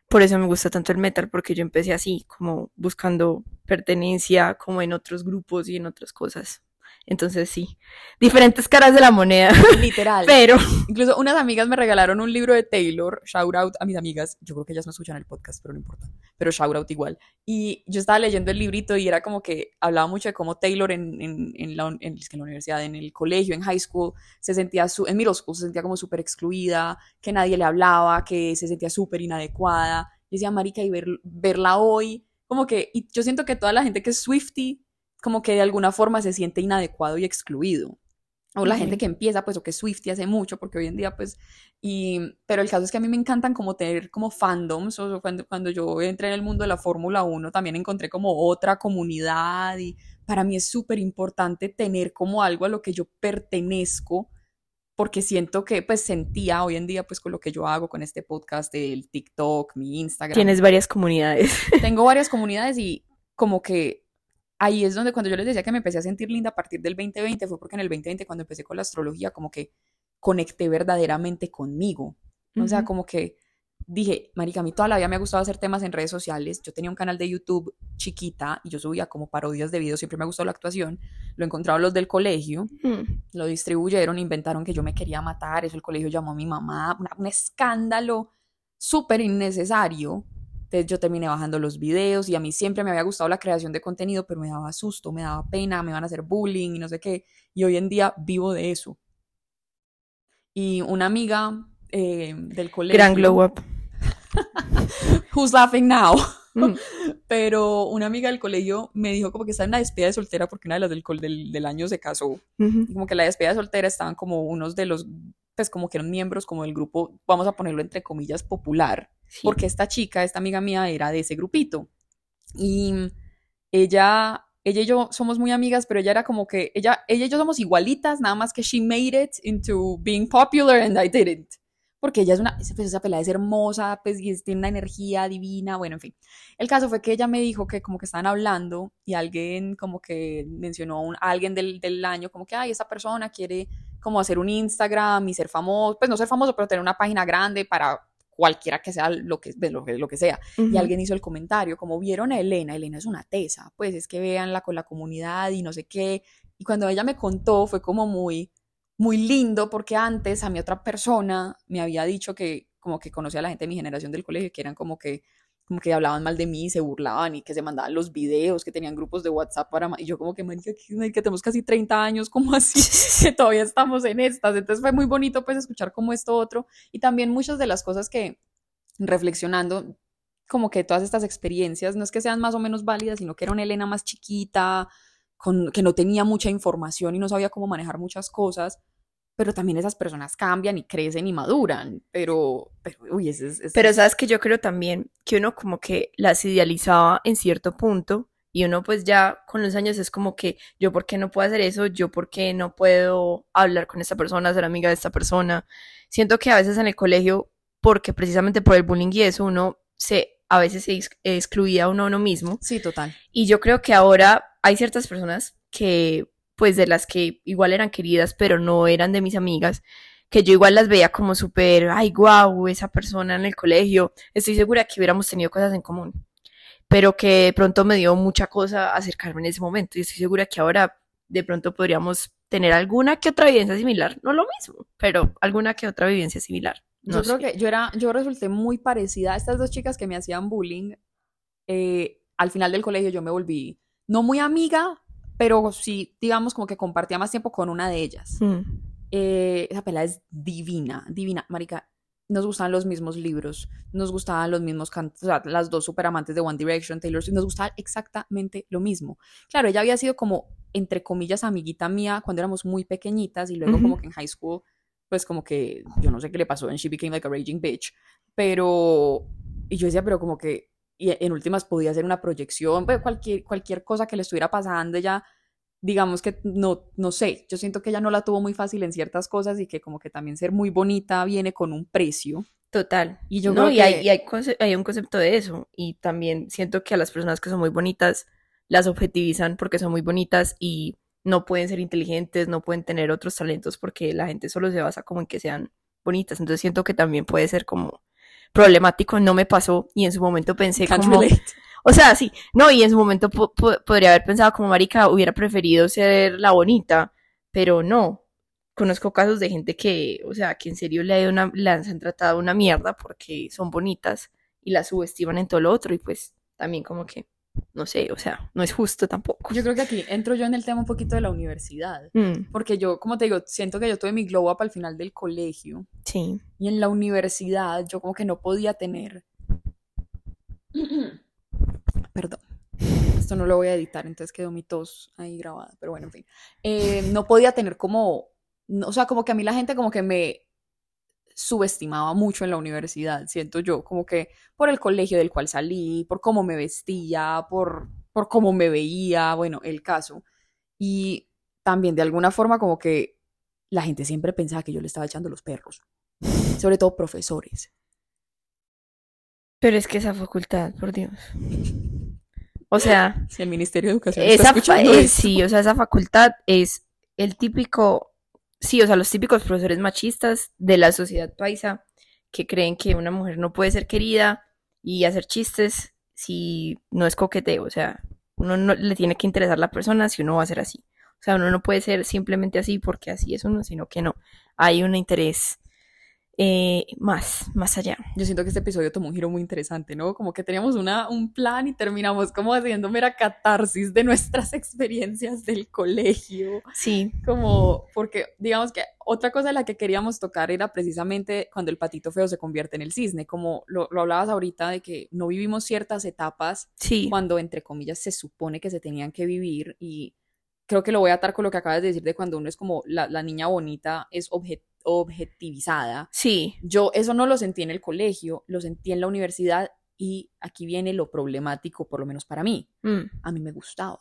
B: Por eso me gusta tanto el metal, porque yo empecé así, como buscando pertenencia, como en otros grupos y en otras cosas. Entonces sí, diferentes caras de la moneda,
A: Literal.
B: pero
A: Incluso unas amigas me regalaron un libro de Taylor, shout out a mis amigas, yo creo que ellas no escuchan el podcast, pero no importa, pero shout out igual. Y yo estaba leyendo el librito y era como que hablaba mucho de cómo Taylor en, en, en la, en, la universidad, en el colegio, en high school, se sentía, su, en middle school, se sentía como súper excluida, que nadie le hablaba, que se sentía súper inadecuada. Y decía, marica, y ver, verla hoy, como que, y yo siento que toda la gente que es Swifty, como que de alguna forma se siente inadecuado y excluido. O la gente que empieza, pues, o que Swifty hace mucho, porque hoy en día, pues, y, pero el caso es que a mí me encantan como tener como fandoms, o cuando, cuando yo entré en el mundo de la Fórmula 1, también encontré como otra comunidad, y para mí es súper importante tener como algo a lo que yo pertenezco, porque siento que, pues, sentía hoy en día, pues, con lo que yo hago con este podcast, el TikTok, mi Instagram,
B: tienes varias comunidades.
A: tengo varias comunidades y como que ahí es donde cuando yo les decía que me empecé a sentir linda a partir del 2020 fue porque en el 2020 cuando empecé con la astrología como que conecté verdaderamente conmigo. O sea, como que dije, marica, a mí toda la vida me ha gustado hacer temas en redes sociales. Yo tenía un canal de YouTube chiquita y yo subía como parodias de videos, siempre me ha gustado la actuación. Lo encontraron los del colegio,
B: Mm.
A: lo distribuyeron, inventaron que yo me quería matar, eso el colegio llamó a mi mamá, una- un escándalo súper innecesario. Entonces yo terminé bajando los videos y a mí siempre me había gustado la creación de contenido, pero me daba susto, me daba pena, me iban a hacer bullying y no sé qué. Y hoy en día vivo de eso. Y una amiga eh, del colegio...
B: Gran glow up.
A: Who's laughing now?
B: Mm.
A: Pero una amiga del colegio me dijo como que estaba en la despedida de soltera porque una de las del, del, del año se casó. Como que la despedida de soltera estaban como unos de los, pues como que eran miembros como del grupo, vamos a ponerlo entre comillas, popular.
B: Sí.
A: Porque esta chica, esta amiga mía, era de ese grupito. Y ella, ella y yo somos muy amigas, pero ella era como que, ella, ella y yo somos igualitas, nada más que she made it into being popular and I didn't. Porque ella es una, pues esa pelada es hermosa, pues y tiene una energía divina, bueno, en fin. El caso fue que ella me dijo que como que estaban hablando y alguien como que mencionó a, un, a alguien del, del año, como que, ay, esa persona quiere como hacer un Instagram y ser famoso, pues no ser famoso, pero tener una página grande para cualquiera que sea lo que, lo lo que sea. Y alguien hizo el comentario, como vieron a Elena, Elena es una tesa, pues es que véanla con la comunidad y no sé qué. Y cuando ella me contó fue como muy, muy lindo porque antes a mi otra persona me había dicho que como que conocía a la gente de mi generación del colegio que eran como que como que hablaban mal de mí, se burlaban y que se mandaban los videos, que tenían grupos de WhatsApp para... Y yo como que, marica, que, marica, tenemos casi 30 años, como así? que todavía estamos en estas. Entonces fue muy bonito pues escuchar como esto otro y también muchas de las cosas que reflexionando, como que todas estas experiencias, no es que sean más o menos válidas, sino que era una Elena más chiquita, con, que no tenía mucha información y no sabía cómo manejar muchas cosas, pero también esas personas cambian y crecen y maduran, pero, pero uy, ese es... ese
B: Pero
A: es-
B: sabes que yo creo también que uno como que las idealizaba en cierto punto y uno pues ya con los años es como que yo por qué no puedo hacer eso, yo por qué no puedo hablar con esta persona, ser amiga de esta persona. Siento que a veces en el colegio, porque precisamente por el bullying y eso, uno se a veces se ex- excluía uno a uno mismo.
A: Sí, total.
B: Y yo creo que ahora hay ciertas personas que, pues de las que igual eran queridas, pero no eran de mis amigas, que yo igual las veía como súper, ay, guau, esa persona en el colegio. Estoy segura que hubiéramos tenido cosas en común, pero que de pronto me dio mucha cosa acercarme en ese momento. Y estoy segura que ahora de pronto podríamos tener alguna que otra vivencia similar, no lo mismo, pero alguna que otra vivencia similar.
A: Yo creo que yo era, yo resulté muy parecida a estas dos chicas que me hacían bullying. eh, al final del colegio yo me volví no muy amiga, pero sí, digamos, como que compartía más tiempo con una de ellas.
B: Mm.
A: Eh, esa pelada es divina, divina, marica. Nos gustaban los mismos libros, nos gustaban los mismos cantos, o sea, las dos super amantes de One Direction, Taylor Swift, nos gustaba exactamente lo mismo. Claro, ella había sido como, entre comillas, amiguita mía cuando éramos muy pequeñitas y luego como que en high school, pues como que, yo no sé qué le pasó, and she became like a raging bitch, pero, y yo decía, pero como que, y en últimas podía hacer una proyección, pues cualquier, cualquier cosa que le estuviera pasando, ella digamos que no, no sé, yo siento que ella no la tuvo muy fácil en ciertas cosas y que como que también ser muy bonita viene con un precio.
B: Total.
A: Y yo
B: no,
A: creo
B: y hay,
A: que-
B: y hay, hay un concepto de eso. Y también siento que a las personas que son muy bonitas las objetivizan porque son muy bonitas y no pueden ser inteligentes, no pueden tener otros talentos porque la gente solo se basa como en que sean bonitas. Entonces siento que también puede ser como problemático. No me pasó y en su momento pensé
A: Can't
B: como...
A: relate.
B: O sea, sí, no, y en su momento po- po- podría haber pensado como marica, hubiera preferido ser la bonita, pero no. Conozco casos de gente que, o sea, que en serio le, una, las han tratado una mierda porque son bonitas y las subestiman en todo lo otro y pues también como que, no sé, o sea, no es justo tampoco.
A: Yo creo que aquí entro yo en el tema un poquito de la universidad,
B: Mm,
A: porque yo, como te digo, siento que yo tuve mi glow up al final del colegio
B: sí.
A: y en la universidad yo como que no podía tener... Perdón. Esto no lo voy a editar, entonces quedó mi tos ahí grabada, pero bueno, en fin. Eh, no podía tener como, o sea, como que a mí la gente como que me subestimaba mucho en la universidad, siento yo, como que por el colegio del cual salí, por cómo me vestía, por, por cómo me veía, bueno, el caso. Y también de alguna forma como que la gente siempre pensaba que yo le estaba echando los perros, sobre todo profesores.
B: Pero es que esa facultad, por Dios. O sea,
A: Si el Ministerio de Educación está
B: esa fa-
A: escuchando
B: eh,
A: esto.
B: sí, o sea, esa facultad es el típico, sí, o sea, los típicos profesores machistas de la sociedad paisa que creen que una mujer no puede ser querida y hacer chistes si no es coqueteo, o sea, uno no le tiene que interesar la persona si uno va a ser así. O sea, uno no puede ser simplemente así porque así es uno, sino que no. Hay un interés eh, más, más allá.
A: Yo siento que este episodio tomó un giro muy interesante, ¿no? Como que teníamos una, un plan y terminamos como haciendo mera catarsis de nuestras experiencias del colegio.
B: Sí.
A: Como, porque digamos que otra cosa de la que queríamos tocar era precisamente cuando el patito feo se convierte en el cisne, como lo, lo hablabas ahorita de que no vivimos ciertas etapas
B: Sí.
A: cuando, entre comillas, se supone que se tenían que vivir y creo que lo voy a atar con lo que acabas de decir de cuando uno es como la, la niña bonita es obje- objetivizada.
B: Sí.
A: Yo eso no lo sentí en el colegio, lo sentí en la universidad y aquí viene lo problemático, por lo menos para mí.
B: Mm.
A: A mí me gustaba.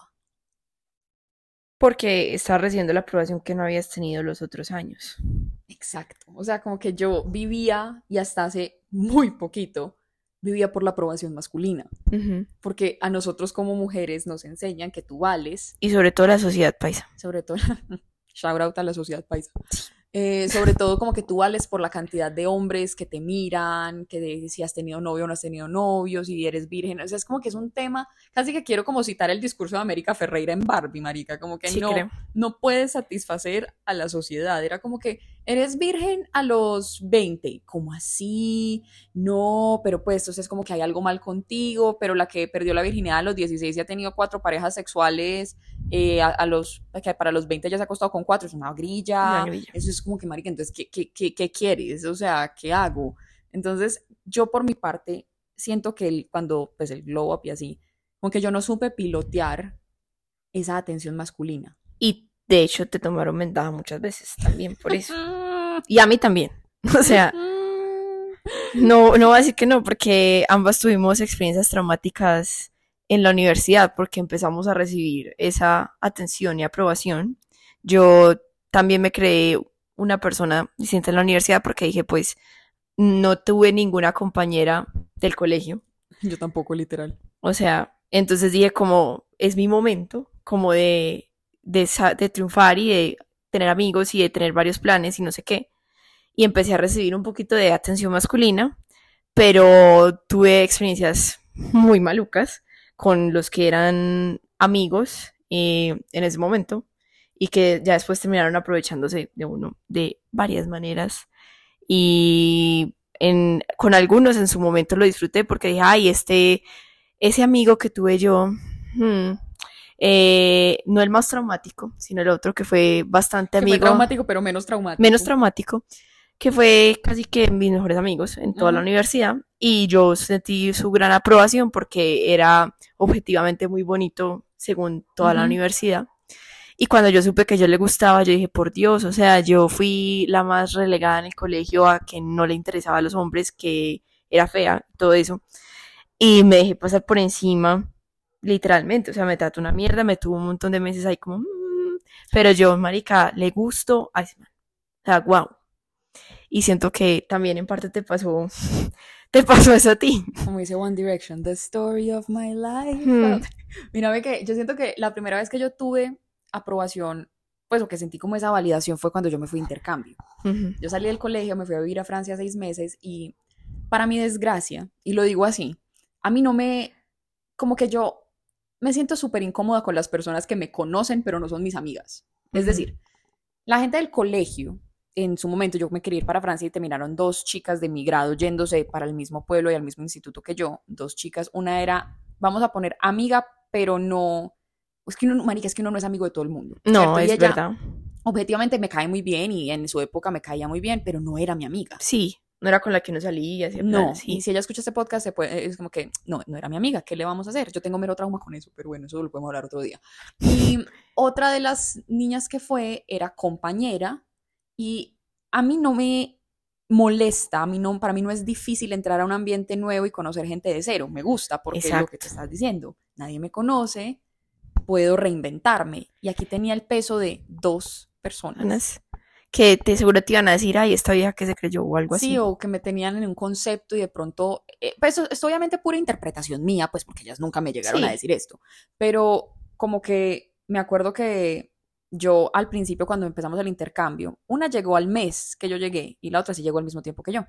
B: Porque estás recibiendo la aprobación que no habías tenido los otros años.
A: Exacto. O sea, como que yo vivía y hasta hace muy poquito vivía por la aprobación masculina, porque a nosotros como mujeres nos enseñan que tú vales
B: Y sobre todo la sociedad paisa.
A: sobre todo, shout out a la sociedad paisa, Eh, sobre todo como que tú vales por la cantidad de hombres que te miran, que de si has tenido novio o no has tenido novio, si eres virgen, o sea, es como que es un tema, casi que quiero como citar el discurso de América Ferreira en Barbie, marica, como que
B: Sí,
A: no,
B: creo.
A: no puedes satisfacer a la sociedad, era como que eres virgen a los 20, como así? No, pero pues entonces es como que hay algo mal contigo, pero la que perdió la virginidad a los 16 y ha tenido cuatro parejas sexuales, eh, a, a los, que para los 20 ya se ha acostado con cuatro, es una grilla,
B: Una grilla.
A: eso es como que, marica, entonces, ¿qué, qué, qué, qué quieres? O sea, ¿qué hago? Entonces, yo por mi parte, siento que el- cuando, pues, el glow up y así, como que yo no supe pilotear esa atención masculina.
B: Y de hecho te tomaron ventaja muchas veces también por eso. Y a mí también. O sea, no, no voy a decir que no, porque ambas tuvimos experiencias traumáticas en la universidad, porque empezamos a recibir esa atención y aprobación. Yo también me creé una persona distinta en la universidad porque dije, pues, no tuve ninguna compañera del colegio.
A: Yo tampoco, literal.
B: O sea, entonces dije como es mi momento, como de, de, triunfar y de tener amigos y de tener varios planes y no sé qué. Y empecé a recibir un poquito de atención masculina, pero tuve experiencias muy malucas con los que eran amigos eh, en ese momento y que ya después terminaron aprovechándose de uno de varias maneras. Y con algunos en su momento lo disfruté porque dije, ay, este, ese amigo que tuve yo, hmm, eh, no el más traumático, sino el otro que fue bastante
A: Que fue
B: amigo,
A: traumático, pero menos traumático.
B: menos traumático, que fue casi que mis mejores amigos en toda la universidad. Y yo sentí su gran aprobación porque era objetivamente muy bonito según toda la universidad. Y cuando yo supe que yo le gustaba, yo dije, por Dios, o sea, yo fui la más relegada en el colegio a que no le interesaba a los hombres, que era fea, todo eso. Y me dejé pasar por encima, literalmente, o sea, me trató una mierda, me tuvo un montón de meses ahí como, "Mm", pero yo, marica, le gusto a ese man. O sea, wow. Y siento que también en parte te pasó, te pasó eso a ti.
A: Como dice One Direction, the story of my life.
B: Hmm.
A: Mira, ve que yo siento que la primera vez que yo tuve aprobación, pues o que sentí como esa validación fue cuando yo me fui a intercambio. Yo salí del colegio, me fui a vivir a Francia seis meses y para mi desgracia, y lo digo así, a mí no me, como que yo me siento súper incómoda con las personas que me conocen pero no son mis amigas. Es decir, la gente del colegio, en su momento yo me quería ir para Francia y terminaron dos chicas de mi grado yéndose para el mismo pueblo y al mismo instituto que yo, dos chicas, una era, vamos a poner amiga, pero no, es que uno, marica, es que uno no es amigo de todo el mundo.
B: No, es
A: ella,
B: verdad.
A: objetivamente me cae muy bien y en su época me caía muy bien, pero no era mi amiga.
B: Sí, no era con la que uno salía, así,
A: No,
B: plan, sí.
A: y si ella escucha este podcast, se puede, es como que, no, no era mi amiga, ¿qué le vamos a hacer? Yo tengo mero trauma con eso, pero bueno, eso lo podemos hablar otro día. Y otra de las niñas que fue era compañera y a mí no me molesta, a mí no, para mí no es difícil entrar a un ambiente nuevo y conocer gente de cero, me gusta porque es lo que te
B: Exacto.
A: estás diciendo, nadie me conoce, puedo reinventarme. Y aquí tenía el peso de dos personas.
B: Que te seguro te iban a decir, ay, esta vieja que se creyó o algo
A: Sí,
B: así.
A: o que me tenían en un concepto y de pronto, eh, pues eso es obviamente pura interpretación mía, pues porque ellas nunca me llegaron a
B: Sí.
A: decir esto, pero como que me acuerdo que yo al principio cuando empezamos el intercambio, una llegó al mes que yo llegué y la otra sí llegó al mismo tiempo que yo.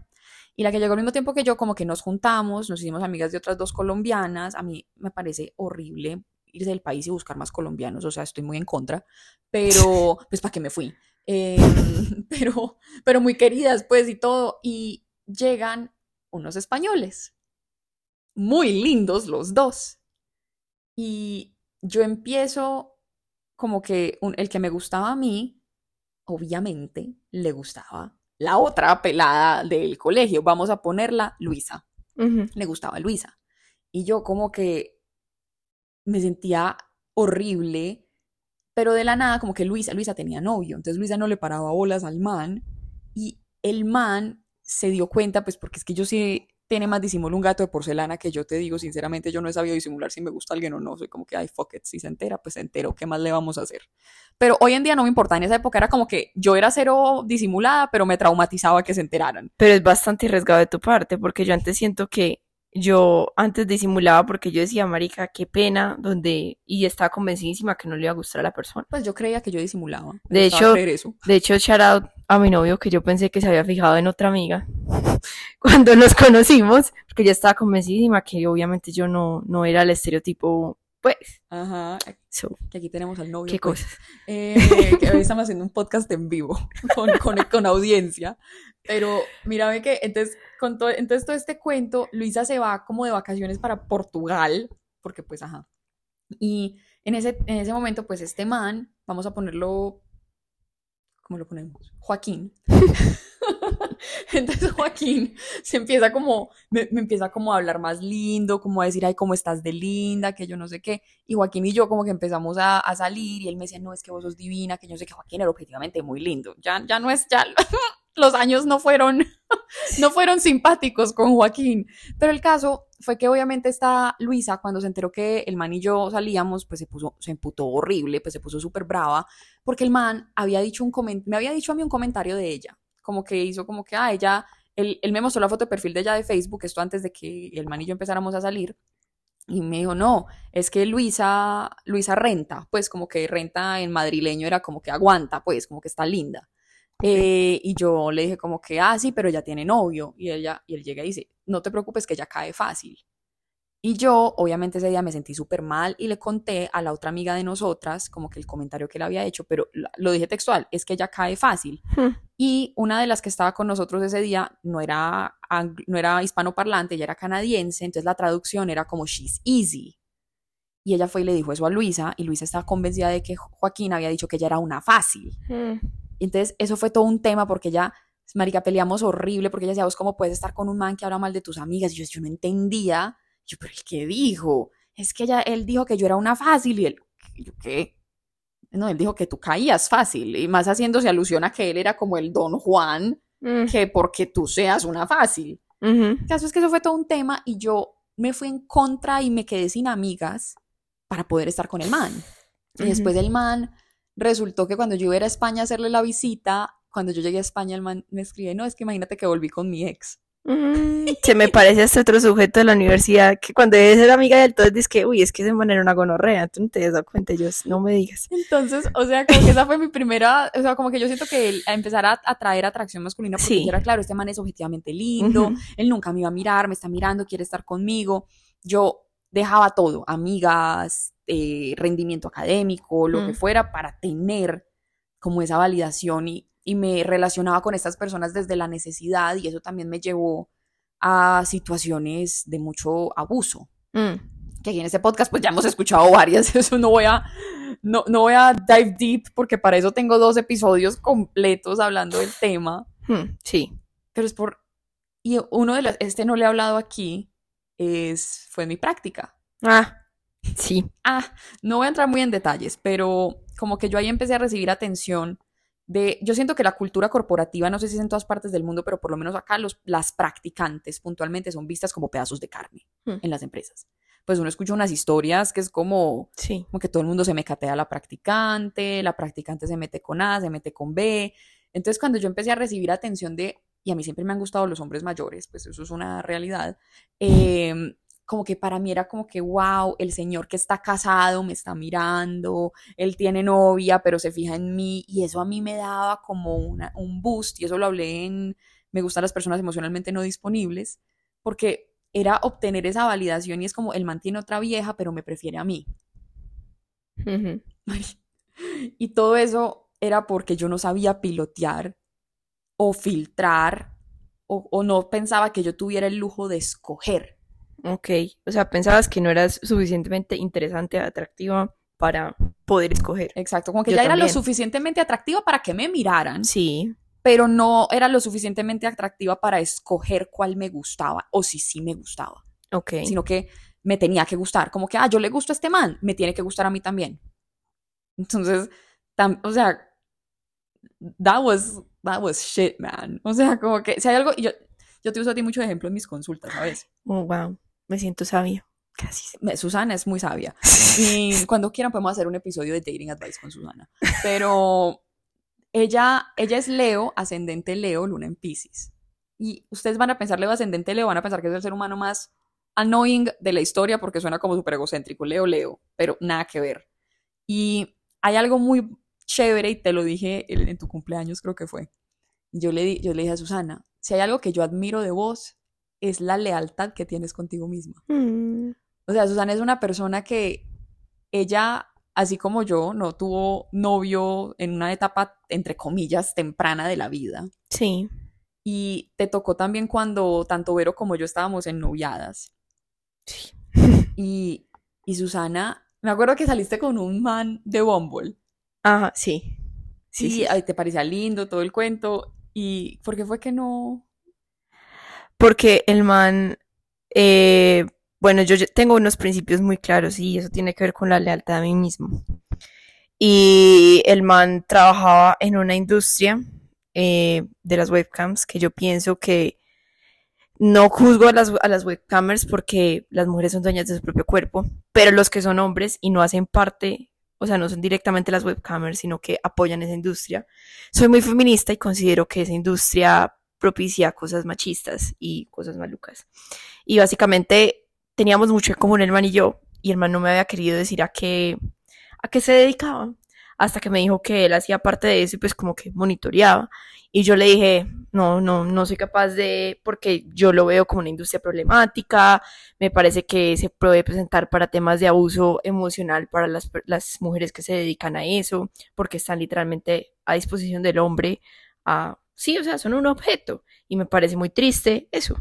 A: Y la que llegó al mismo tiempo que yo, como que nos juntamos, nos hicimos amigas de otras dos colombianas. A mí me parece horrible irse del país y buscar más colombianos, o sea, estoy muy en contra, pero pues para qué me fui. Eh, pero, pero muy queridas, pues, y todo. Y llegan unos españoles, muy lindos los dos. Y yo empiezo como que el que me gustaba a mí, obviamente, le gustaba la otra pelada del colegio. Vamos a ponerla Luisa. Le gustaba Luisa. Y yo como que me sentía horrible, pero de la nada como que Luisa, Luisa tenía novio, entonces Luisa no le paraba bolas al man y el man se dio cuenta, pues porque es que yo sí tiene más disimulo un gato de porcelana que yo te digo, sinceramente, yo no he sabido disimular si me gusta alguien o no. Soy como que, ay, fuck it, si se entera, pues se enteró, ¿qué más le vamos a hacer? Pero hoy en día no me importa, en esa época era como que yo era cero disimulada, pero me traumatizaba que se enteraran.
B: Pero es bastante arriesgado de tu parte, porque yo antes siento que yo antes disimulaba porque yo decía, marica, qué pena, donde, y estaba convencidísima que no le iba a gustar a la persona.
A: Pues yo creía que yo disimulaba.
B: De hecho, de hecho, shout out a mi novio que yo pensé que se había fijado en otra amiga cuando nos conocimos, porque yo estaba convencidísima que obviamente yo no, no era el estereotipo pues.
A: Ajá. que aquí tenemos al novio.
B: ¿Qué
A: pues.
B: cosas?
A: Eh, que hoy estamos haciendo un podcast en vivo con, con, con audiencia. Pero mira, ve que entonces, con todo, entonces todo este cuento, Luisa se va como de vacaciones para Portugal, porque pues, ajá. Y en ese, en ese momento, pues este man, vamos a ponerlo, ¿cómo lo ponemos? Joaquín. Entonces Joaquín se empieza como, me, empieza como a hablar más lindo, como a decir, ay, cómo estás de linda, que yo no sé qué. Y Joaquín y yo como que empezamos a, a salir y él me decía, no, es que vos sos divina, que yo sé que Joaquín era objetivamente muy lindo. Ya, ya no es, ya los años no fueron, no fueron simpáticos con Joaquín. Pero el caso fue que obviamente esta Luisa, cuando se enteró que el man y yo salíamos, pues se puso, se emputó horrible, pues se puso súper brava, porque el man había dicho un me había dicho a mí un comentario de ella como que hizo como que, ah, ella, él, él me mostró la foto de perfil de ella de Facebook, esto antes de que el man y yo empezáramos a salir, y me dijo, no, es que Luisa, Luisa renta, pues como que renta en madrileño era como que aguanta, pues como que está linda. Eh, y yo le dije como que, ah, sí, pero ya tiene novio. Y, ella, y él llega y dice, no te preocupes que ella cae fácil. Y yo, obviamente, ese día me sentí súper mal y le conté a la otra amiga de nosotras como que el comentario que le había hecho, pero lo dije textual, es que ella cae fácil. Hmm. Y una de las que estaba con nosotros ese día no era, no era hispanoparlante, ella era canadiense, entonces la traducción era como she's easy. Y ella fue y le dijo eso a Luisa, y Luisa estaba convencida de que Joaquín había dicho que ella era una fácil. Hmm. entonces eso fue todo un tema porque ella, marica, peleamos horrible porque ella decía, vos cómo puedes estar con un man que habla mal de tus amigas. Y yo, yo no entendía yo, pero ¿el qué dijo? Es que ella, él dijo que yo era una fácil y él, ¿yo qué? No, él dijo que tú caías fácil y más haciéndose alusión a que él era como el don Juan, mm. que porque tú seas una fácil. El caso es que eso fue todo un tema y yo me fui en contra y me quedé sin amigas para poder estar con el man. Y después del man, resultó que cuando yo iba a España a hacerle la visita, cuando yo llegué a España, el man me escribe, no, es que imagínate que volví con mi ex.
B: Se me parece a este otro sujeto de la universidad que cuando debe ser amiga del todo dice que, uy, es que se manera una gonorrea, tú no te das cuenta, yo no me digas.
A: Entonces, o sea, como que esa fue mi primera, o sea, como que yo siento que él, empezar a atraer atracción masculina, porque era claro, este man es objetivamente lindo, él nunca me iba a mirar, me está mirando, quiere estar conmigo. Yo dejaba todo, amigas, eh, rendimiento académico, lo que fuera, para tener como esa validación y y me relacionaba con estas personas desde la necesidad y eso también me llevó a situaciones de mucho abuso. Mm. Que aquí en este podcast pues ya hemos escuchado varias, eso no voy a no, no voy a dive deep porque para eso tengo dos episodios completos hablando del tema.
B: Hmm, sí.
A: Pero es por y uno de los este no le he hablado aquí es fue mi práctica.
B: Ah. Sí.
A: Ah, no voy a entrar muy en detalles, pero como que yo ahí empecé a recibir atención yo siento que la cultura corporativa, no sé si es en todas partes del mundo, pero por lo menos acá los, las practicantes puntualmente son vistas como pedazos de carne hmm. en las empresas. Pues uno escucha unas historias que es como, como que todo el mundo se me catea a la practicante, la practicante se mete con A, se mete con B. Entonces cuando yo empecé a recibir atención de, y a mí siempre me han gustado los hombres mayores, pues eso es una realidad, em, como que para mí era como que, wow, el señor que está casado me está mirando, él tiene novia, pero se fija en mí, y eso a mí me daba como una, un boost, y eso lo hablé en Me gustan las personas emocionalmente no disponibles, porque era obtener esa validación y es como, él mantiene otra vieja, pero me prefiere a mí. Y todo eso era porque yo no sabía pilotear o filtrar o, o no pensaba que yo tuviera el lujo de escoger.
B: Ok, o sea, pensabas que no eras suficientemente interesante, atractiva para poder escoger.
A: Exacto, como que
B: Yo
A: ya era lo suficientemente atractiva para que me miraran,
B: Sí,
A: pero no era lo suficientemente atractiva para escoger cuál me gustaba o si sí me gustaba,
B: ok.
A: sino que me tenía que gustar, como que, ah, yo le gusto a este man, me tiene que gustar a mí también. Entonces, tam- o sea, that was, that was shit, man. O sea, como que si hay algo, y yo, yo te uso a ti mucho de ejemplo en mis consultas, ¿sabes?
B: Oh, wow, me siento sabio. Casi.
A: Me- Susana es muy sabia. Y cuando quieran podemos hacer un episodio de Dating Advice con Susana. Pero ella, ella es Leo, ascendente Leo, luna en Pisces. Y ustedes van a pensar Leo ascendente Leo, van a pensar que es el ser humano más annoying de la historia porque suena como súper egocéntrico, Leo, Leo, pero nada que ver. Y hay algo muy chévere y te lo dije en, en tu cumpleaños, creo que fue. Yo le, di- yo le dije a Susana, si hay algo que yo admiro de vos, es la lealtad que tienes contigo misma.
B: Mm,
A: O sea, Susana es una persona que ella, así como yo, no tuvo novio en una etapa, entre comillas, temprana de la vida.
B: sí,
A: Y te tocó también cuando tanto Vero como yo estábamos en noviadas.
B: sí.
A: Y, y Susana, me acuerdo que saliste con un man de Bumble.
B: Ajá, sí. Sí, sí.
A: ay, te parecía lindo todo el cuento. ¿Y por qué fue que no?
B: Porque el man, eh, bueno, yo tengo unos principios muy claros y eso tiene que ver con la lealtad a mí mismo. Y el man trabajaba en una industria eh, de las webcams que yo pienso que no juzgo a las, a las webcamers porque las mujeres son dueñas de su propio cuerpo, pero los que son hombres y no hacen parte, o sea, no son directamente las webcamers, sino que apoyan esa industria. Soy muy feminista y considero que esa industria propicia cosas machistas y cosas malucas. Y básicamente teníamos mucho en común el man y yo, y el man no me había querido decir a qué, a qué se dedicaba, hasta que me dijo que él hacía parte de eso y pues como que monitoreaba. Y yo le dije, no, no, no soy capaz de, porque yo lo veo como una industria problemática, me parece que se puede presentar para temas de abuso emocional para las, las mujeres que se dedican a eso, porque están literalmente a disposición del hombre, a, sí, o sea, son un objeto, y me parece muy triste eso.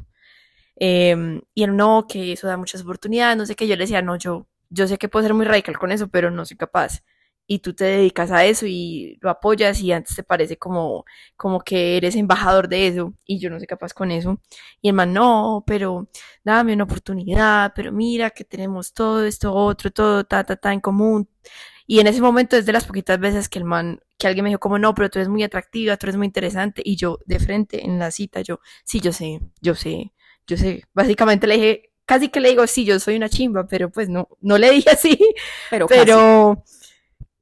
B: Em, y él no, que eso da muchas oportunidades, no sé qué, yo le decía, no, yo, yo sé que puedo ser muy radical con eso, pero no soy capaz. Y tú te dedicas a eso y lo apoyas y antes te parece como, como que eres embajador de eso y yo no soy capaz con eso. Y el man, no, pero dame una oportunidad, pero mira que tenemos todo esto, otro, todo, ta, ta, ta en común. Y en ese momento es de las poquitas veces que el man, que alguien me dijo como, no, pero tú eres muy atractiva, tú eres muy interesante. Y yo de frente en la cita, yo, sí, yo sé, yo sé, yo sé. Básicamente le dije, casi que le digo, sí, yo soy una chimba, pero pues no, no le dije así,
A: Pero, casi.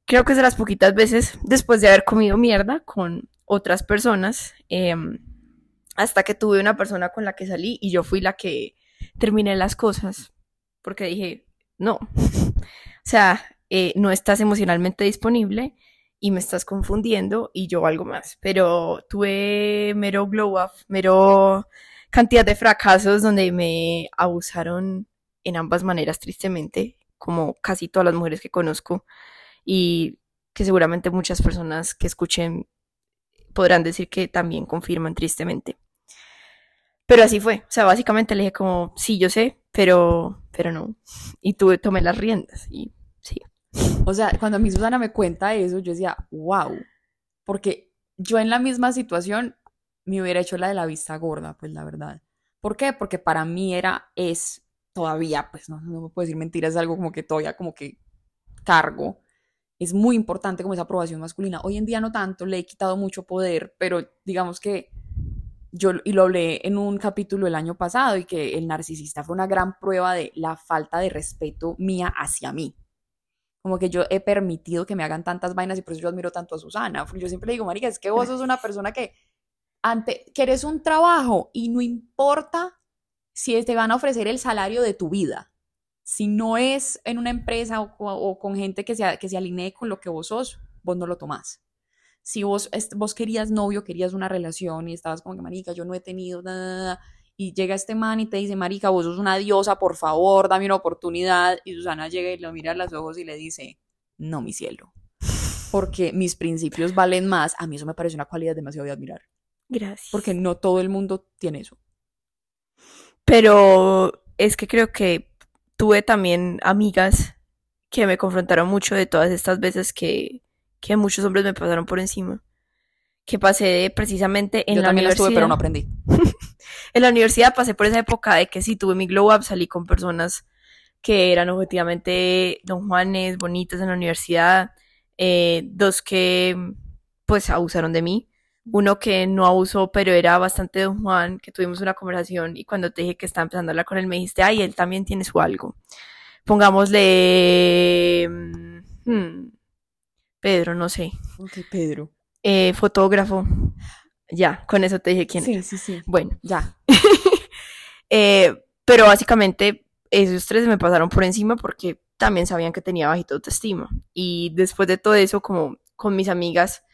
B: creo que es de las poquitas veces después de haber comido mierda con otras personas, em, hasta que tuve una persona con la que salí y yo fui la que terminé las cosas, porque dije, no, o sea, eh, no estás emocionalmente disponible y me estás confundiendo y yo algo más, pero tuve mero glow up, mero cantidad de fracasos donde me abusaron en ambas maneras, tristemente, como casi todas las mujeres que conozco y que seguramente muchas personas que escuchen podrán decir que también confirman tristemente. Pero así fue, o sea, básicamente le dije como, sí, yo sé, pero, pero no. Y tuve, tomé las riendas y sí.
A: O sea, cuando mi Susana me cuenta eso, yo decía, wow, porque yo en la misma situación me hubiera hecho la de la vista gorda, pues la verdad. ¿Por qué? Porque para mí era, es todavía, pues no, no me puedo decir mentiras, es algo como que todavía como que cargo. Es muy importante como esa aprobación masculina. Hoy en día no tanto, le he quitado mucho poder, pero digamos que yo, y lo hablé en un capítulo el año pasado, y que el narcisista fue una gran prueba de la falta de respeto mía hacia mí como que yo he permitido que me hagan tantas vainas y por eso yo admiro tanto a Susana. Yo siempre le digo, marica, es que vos sos una persona que, ante, que eres un trabajo y no importa si te van a ofrecer el salario de tu vida, si no es en una empresa o, o con gente que se, que se alinee con lo que vos sos, vos no lo tomás. Si vos, vos querías novio, querías una relación y estabas como que, marica, yo no he tenido nada, y llega este man y te dice, marica, vos sos una diosa, por favor, dame una oportunidad, y Susana llega y lo mira a los ojos y le dice, no, mi cielo, porque mis principios valen más, a mí eso me parece una cualidad demasiado de admirar.
B: Gracias.
A: Porque no todo el mundo tiene eso.
B: Pero es que creo que tuve también amigas que me confrontaron mucho de todas estas veces que, que muchos hombres me pasaron por encima. Que pasé precisamente en
A: Yo
B: la
A: también las tuve, pero no aprendí.
B: en la universidad pasé por esa época de que sí tuve mi glow up, salí con personas que eran objetivamente don Juanes, bonitas en la universidad, eh, dos que pues abusaron de mí, uno que no abusó, pero era bastante don Juan, que tuvimos una conversación y cuando te dije que estaba empezando a hablar con él me dijiste, ay, él también tiene su algo. Pongámosle... hmm, Pedro, no sé.
A: Ok, Pedro.
B: Eh, fotógrafo. Ya, con eso te dije quién
A: Sí,
B: era.
A: sí, sí.
B: Bueno,
A: Ya.
B: Eh, pero básicamente esos tres me pasaron por encima porque también sabían que tenía bajita autoestima. Y después de todo eso, como con mis amigas,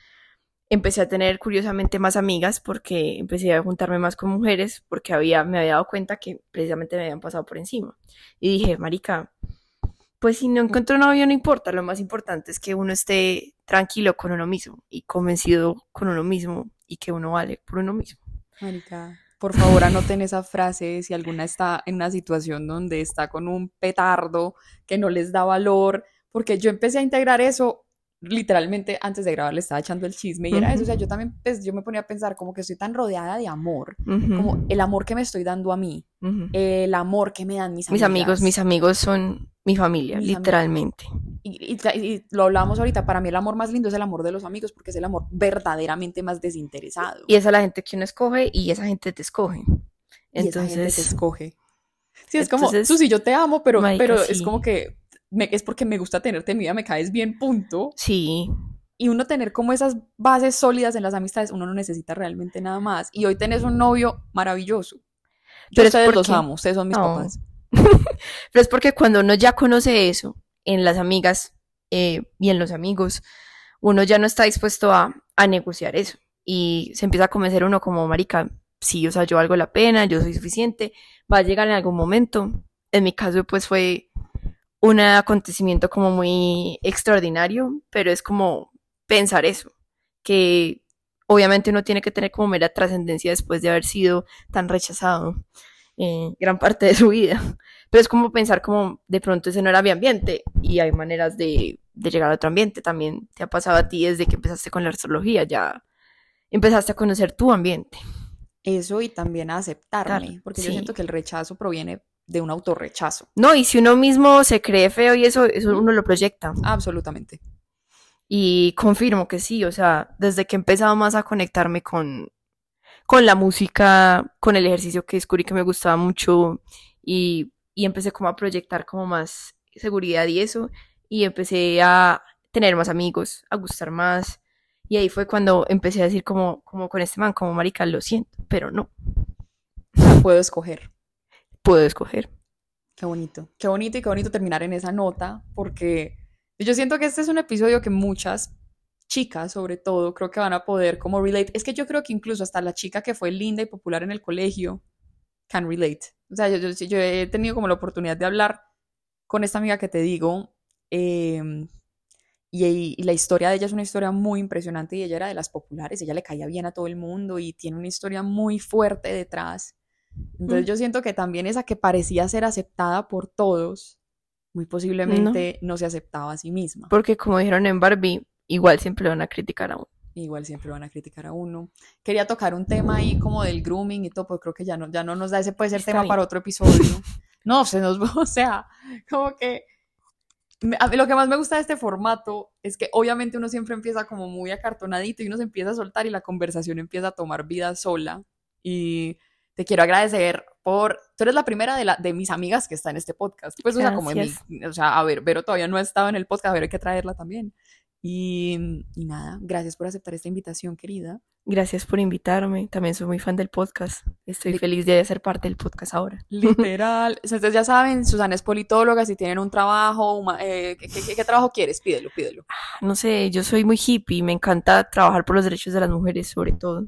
B: empecé a tener curiosamente más amigas porque empecé a juntarme más con mujeres porque había, me había dado cuenta que precisamente me habían pasado por encima. Y dije, marica, pues si no encuentro novio no importa, lo más importante es que uno esté tranquilo con uno mismo y convencido con uno mismo y que uno vale por uno mismo.
A: Marica, por favor anoten esa frase si alguna está en una situación donde está con un petardo que no les da valor, porque yo empecé a integrar eso literalmente antes de grabar le estaba echando el chisme y era eso, o sea, yo también pues, yo me ponía a pensar como que estoy tan rodeada de amor, como el amor que me estoy dando a mí, el amor que me dan mis
B: Mis amigos, mis amigos son mi familia, literalmente.
A: Y, y y lo hablábamos ahorita, para mí el amor más lindo es el amor de los amigos porque es el amor verdaderamente más desinteresado.
B: Y esa es la gente que uno escoge y esa gente te escoge.
A: y esa gente te
B: Entonces,
A: escoge. Sí, es como,
B: entonces,
A: Susi, yo te amo, pero,
B: marica,
A: pero es
B: sí.
A: como que me- es porque me gusta tenerte en mi vida, me caes bien, punto.
B: sí,
A: Y uno tener como esas bases sólidas en las amistades, uno no necesita realmente nada más. Y hoy tenés un novio maravilloso. Yo
B: Pero
A: los amo, ustedes son mis
B: No.
A: papás.
B: pero es porque cuando uno ya conoce eso en las amigas eh, y en los amigos, uno ya no está dispuesto a, negociar eso. Y se empieza a convencer uno como, marica, sí, o sea, yo valgo la pena, yo soy suficiente, va a llegar en algún momento. En mi caso, pues fue un acontecimiento como muy extraordinario, pero es como pensar eso, que obviamente uno tiene que tener como mera trascendencia después de haber sido tan rechazado eh, gran parte de su vida. Pero es como pensar como de pronto ese no era mi ambiente y hay maneras de, de llegar a otro ambiente. También te ha pasado a ti desde que empezaste con la astrología, ya empezaste a conocer tu ambiente.
A: Eso y también a aceptarme,
B: Claro,
A: porque yo siento que el rechazo proviene de un autorrechazo.
B: No, y si uno mismo se cree feo y eso, eso uno lo proyecta.
A: Absolutamente.
B: Y confirmo que sí, o sea, desde que he empezado más a conectarme con, con la música, con el ejercicio que descubrí que me gustaba mucho y, y empecé como a proyectar como más seguridad y eso, y empecé a tener más amigos, a gustar más, y ahí fue cuando empecé a decir como, como con este man, como marica, lo siento, pero no,
A: puedo escoger.
B: puedo escoger.
A: Qué bonito. Qué bonito y qué bonito terminar en esa nota, porque yo siento que este es un episodio que muchas chicas, sobre todo, creo que van a poder como relate. Es que yo creo que incluso hasta la chica que fue linda y popular en el colegio can relate. O sea, yo, yo, yo he tenido como la oportunidad de hablar con esta amiga que te digo, eh, y, y la historia de ella es una historia muy impresionante y ella era de las populares, ella le caía bien a todo el mundo y tiene una historia muy fuerte detrás. Entonces
B: Mm.
A: yo siento que también esa que parecía ser aceptada por todos, muy posiblemente no, se aceptaba a sí misma.
B: Porque como dijeron en Barbie, igual siempre van a criticar a uno.
A: Igual siempre van a criticar a uno. Quería tocar un tema ahí como del grooming y todo, pero creo que ya no, ya no nos da, ese puede ser
B: Está
A: tema
B: bien.
A: para otro episodio. No, se nos, o sea, como que a mí lo que más me gusta de este formato es que obviamente uno siempre empieza como muy acartonadito y uno se empieza a soltar y la conversación empieza a tomar vida sola. Y te quiero agradecer por, tú eres la primera de, la, de mis amigas que está en este podcast. Pues, o sea, como en mi,
B: Gracias.
A: o sea, a ver, Vero todavía no ha estado en el podcast, a ver, hay que traerla también. Y, y nada, gracias por aceptar esta invitación, querida.
B: Gracias por invitarme. También soy muy fan del podcast. Estoy feliz de ser parte del podcast ahora.
A: Literal. Ustedes ya saben, Susana es politóloga. Si tienen un trabajo, eh, ¿qué, qué, qué, trabajo quieres? Pídelo, pídelo.
B: No sé, yo soy muy hippie. Me encanta trabajar por los derechos de las mujeres, sobre todo.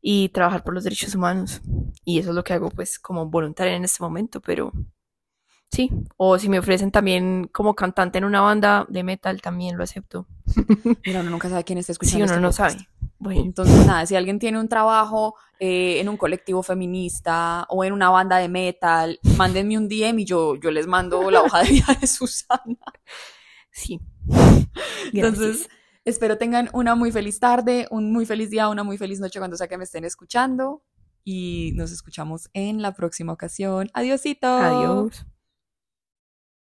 B: Y trabajar por los derechos humanos. Y eso es lo que hago, pues, como voluntaria en este momento, pero sí. O si me ofrecen también como cantante en una banda de metal, también lo acepto.
A: Mira, uno nunca sabe quién está escuchando.
B: Sí, uno
A: este
B: no
A: podcast.
B: sabe. Bueno,
A: Entonces, nada, si alguien tiene un trabajo eh, en un colectivo feminista o en una banda de metal, mándenme un DM y yo, yo les mando la hoja de vida de Susana.
B: sí.
A: Entonces, espero tengan una muy feliz tarde, un muy feliz día, una muy feliz noche cuando sea que me estén escuchando. Y nos escuchamos en la próxima ocasión. Adiósito.
B: Adiós.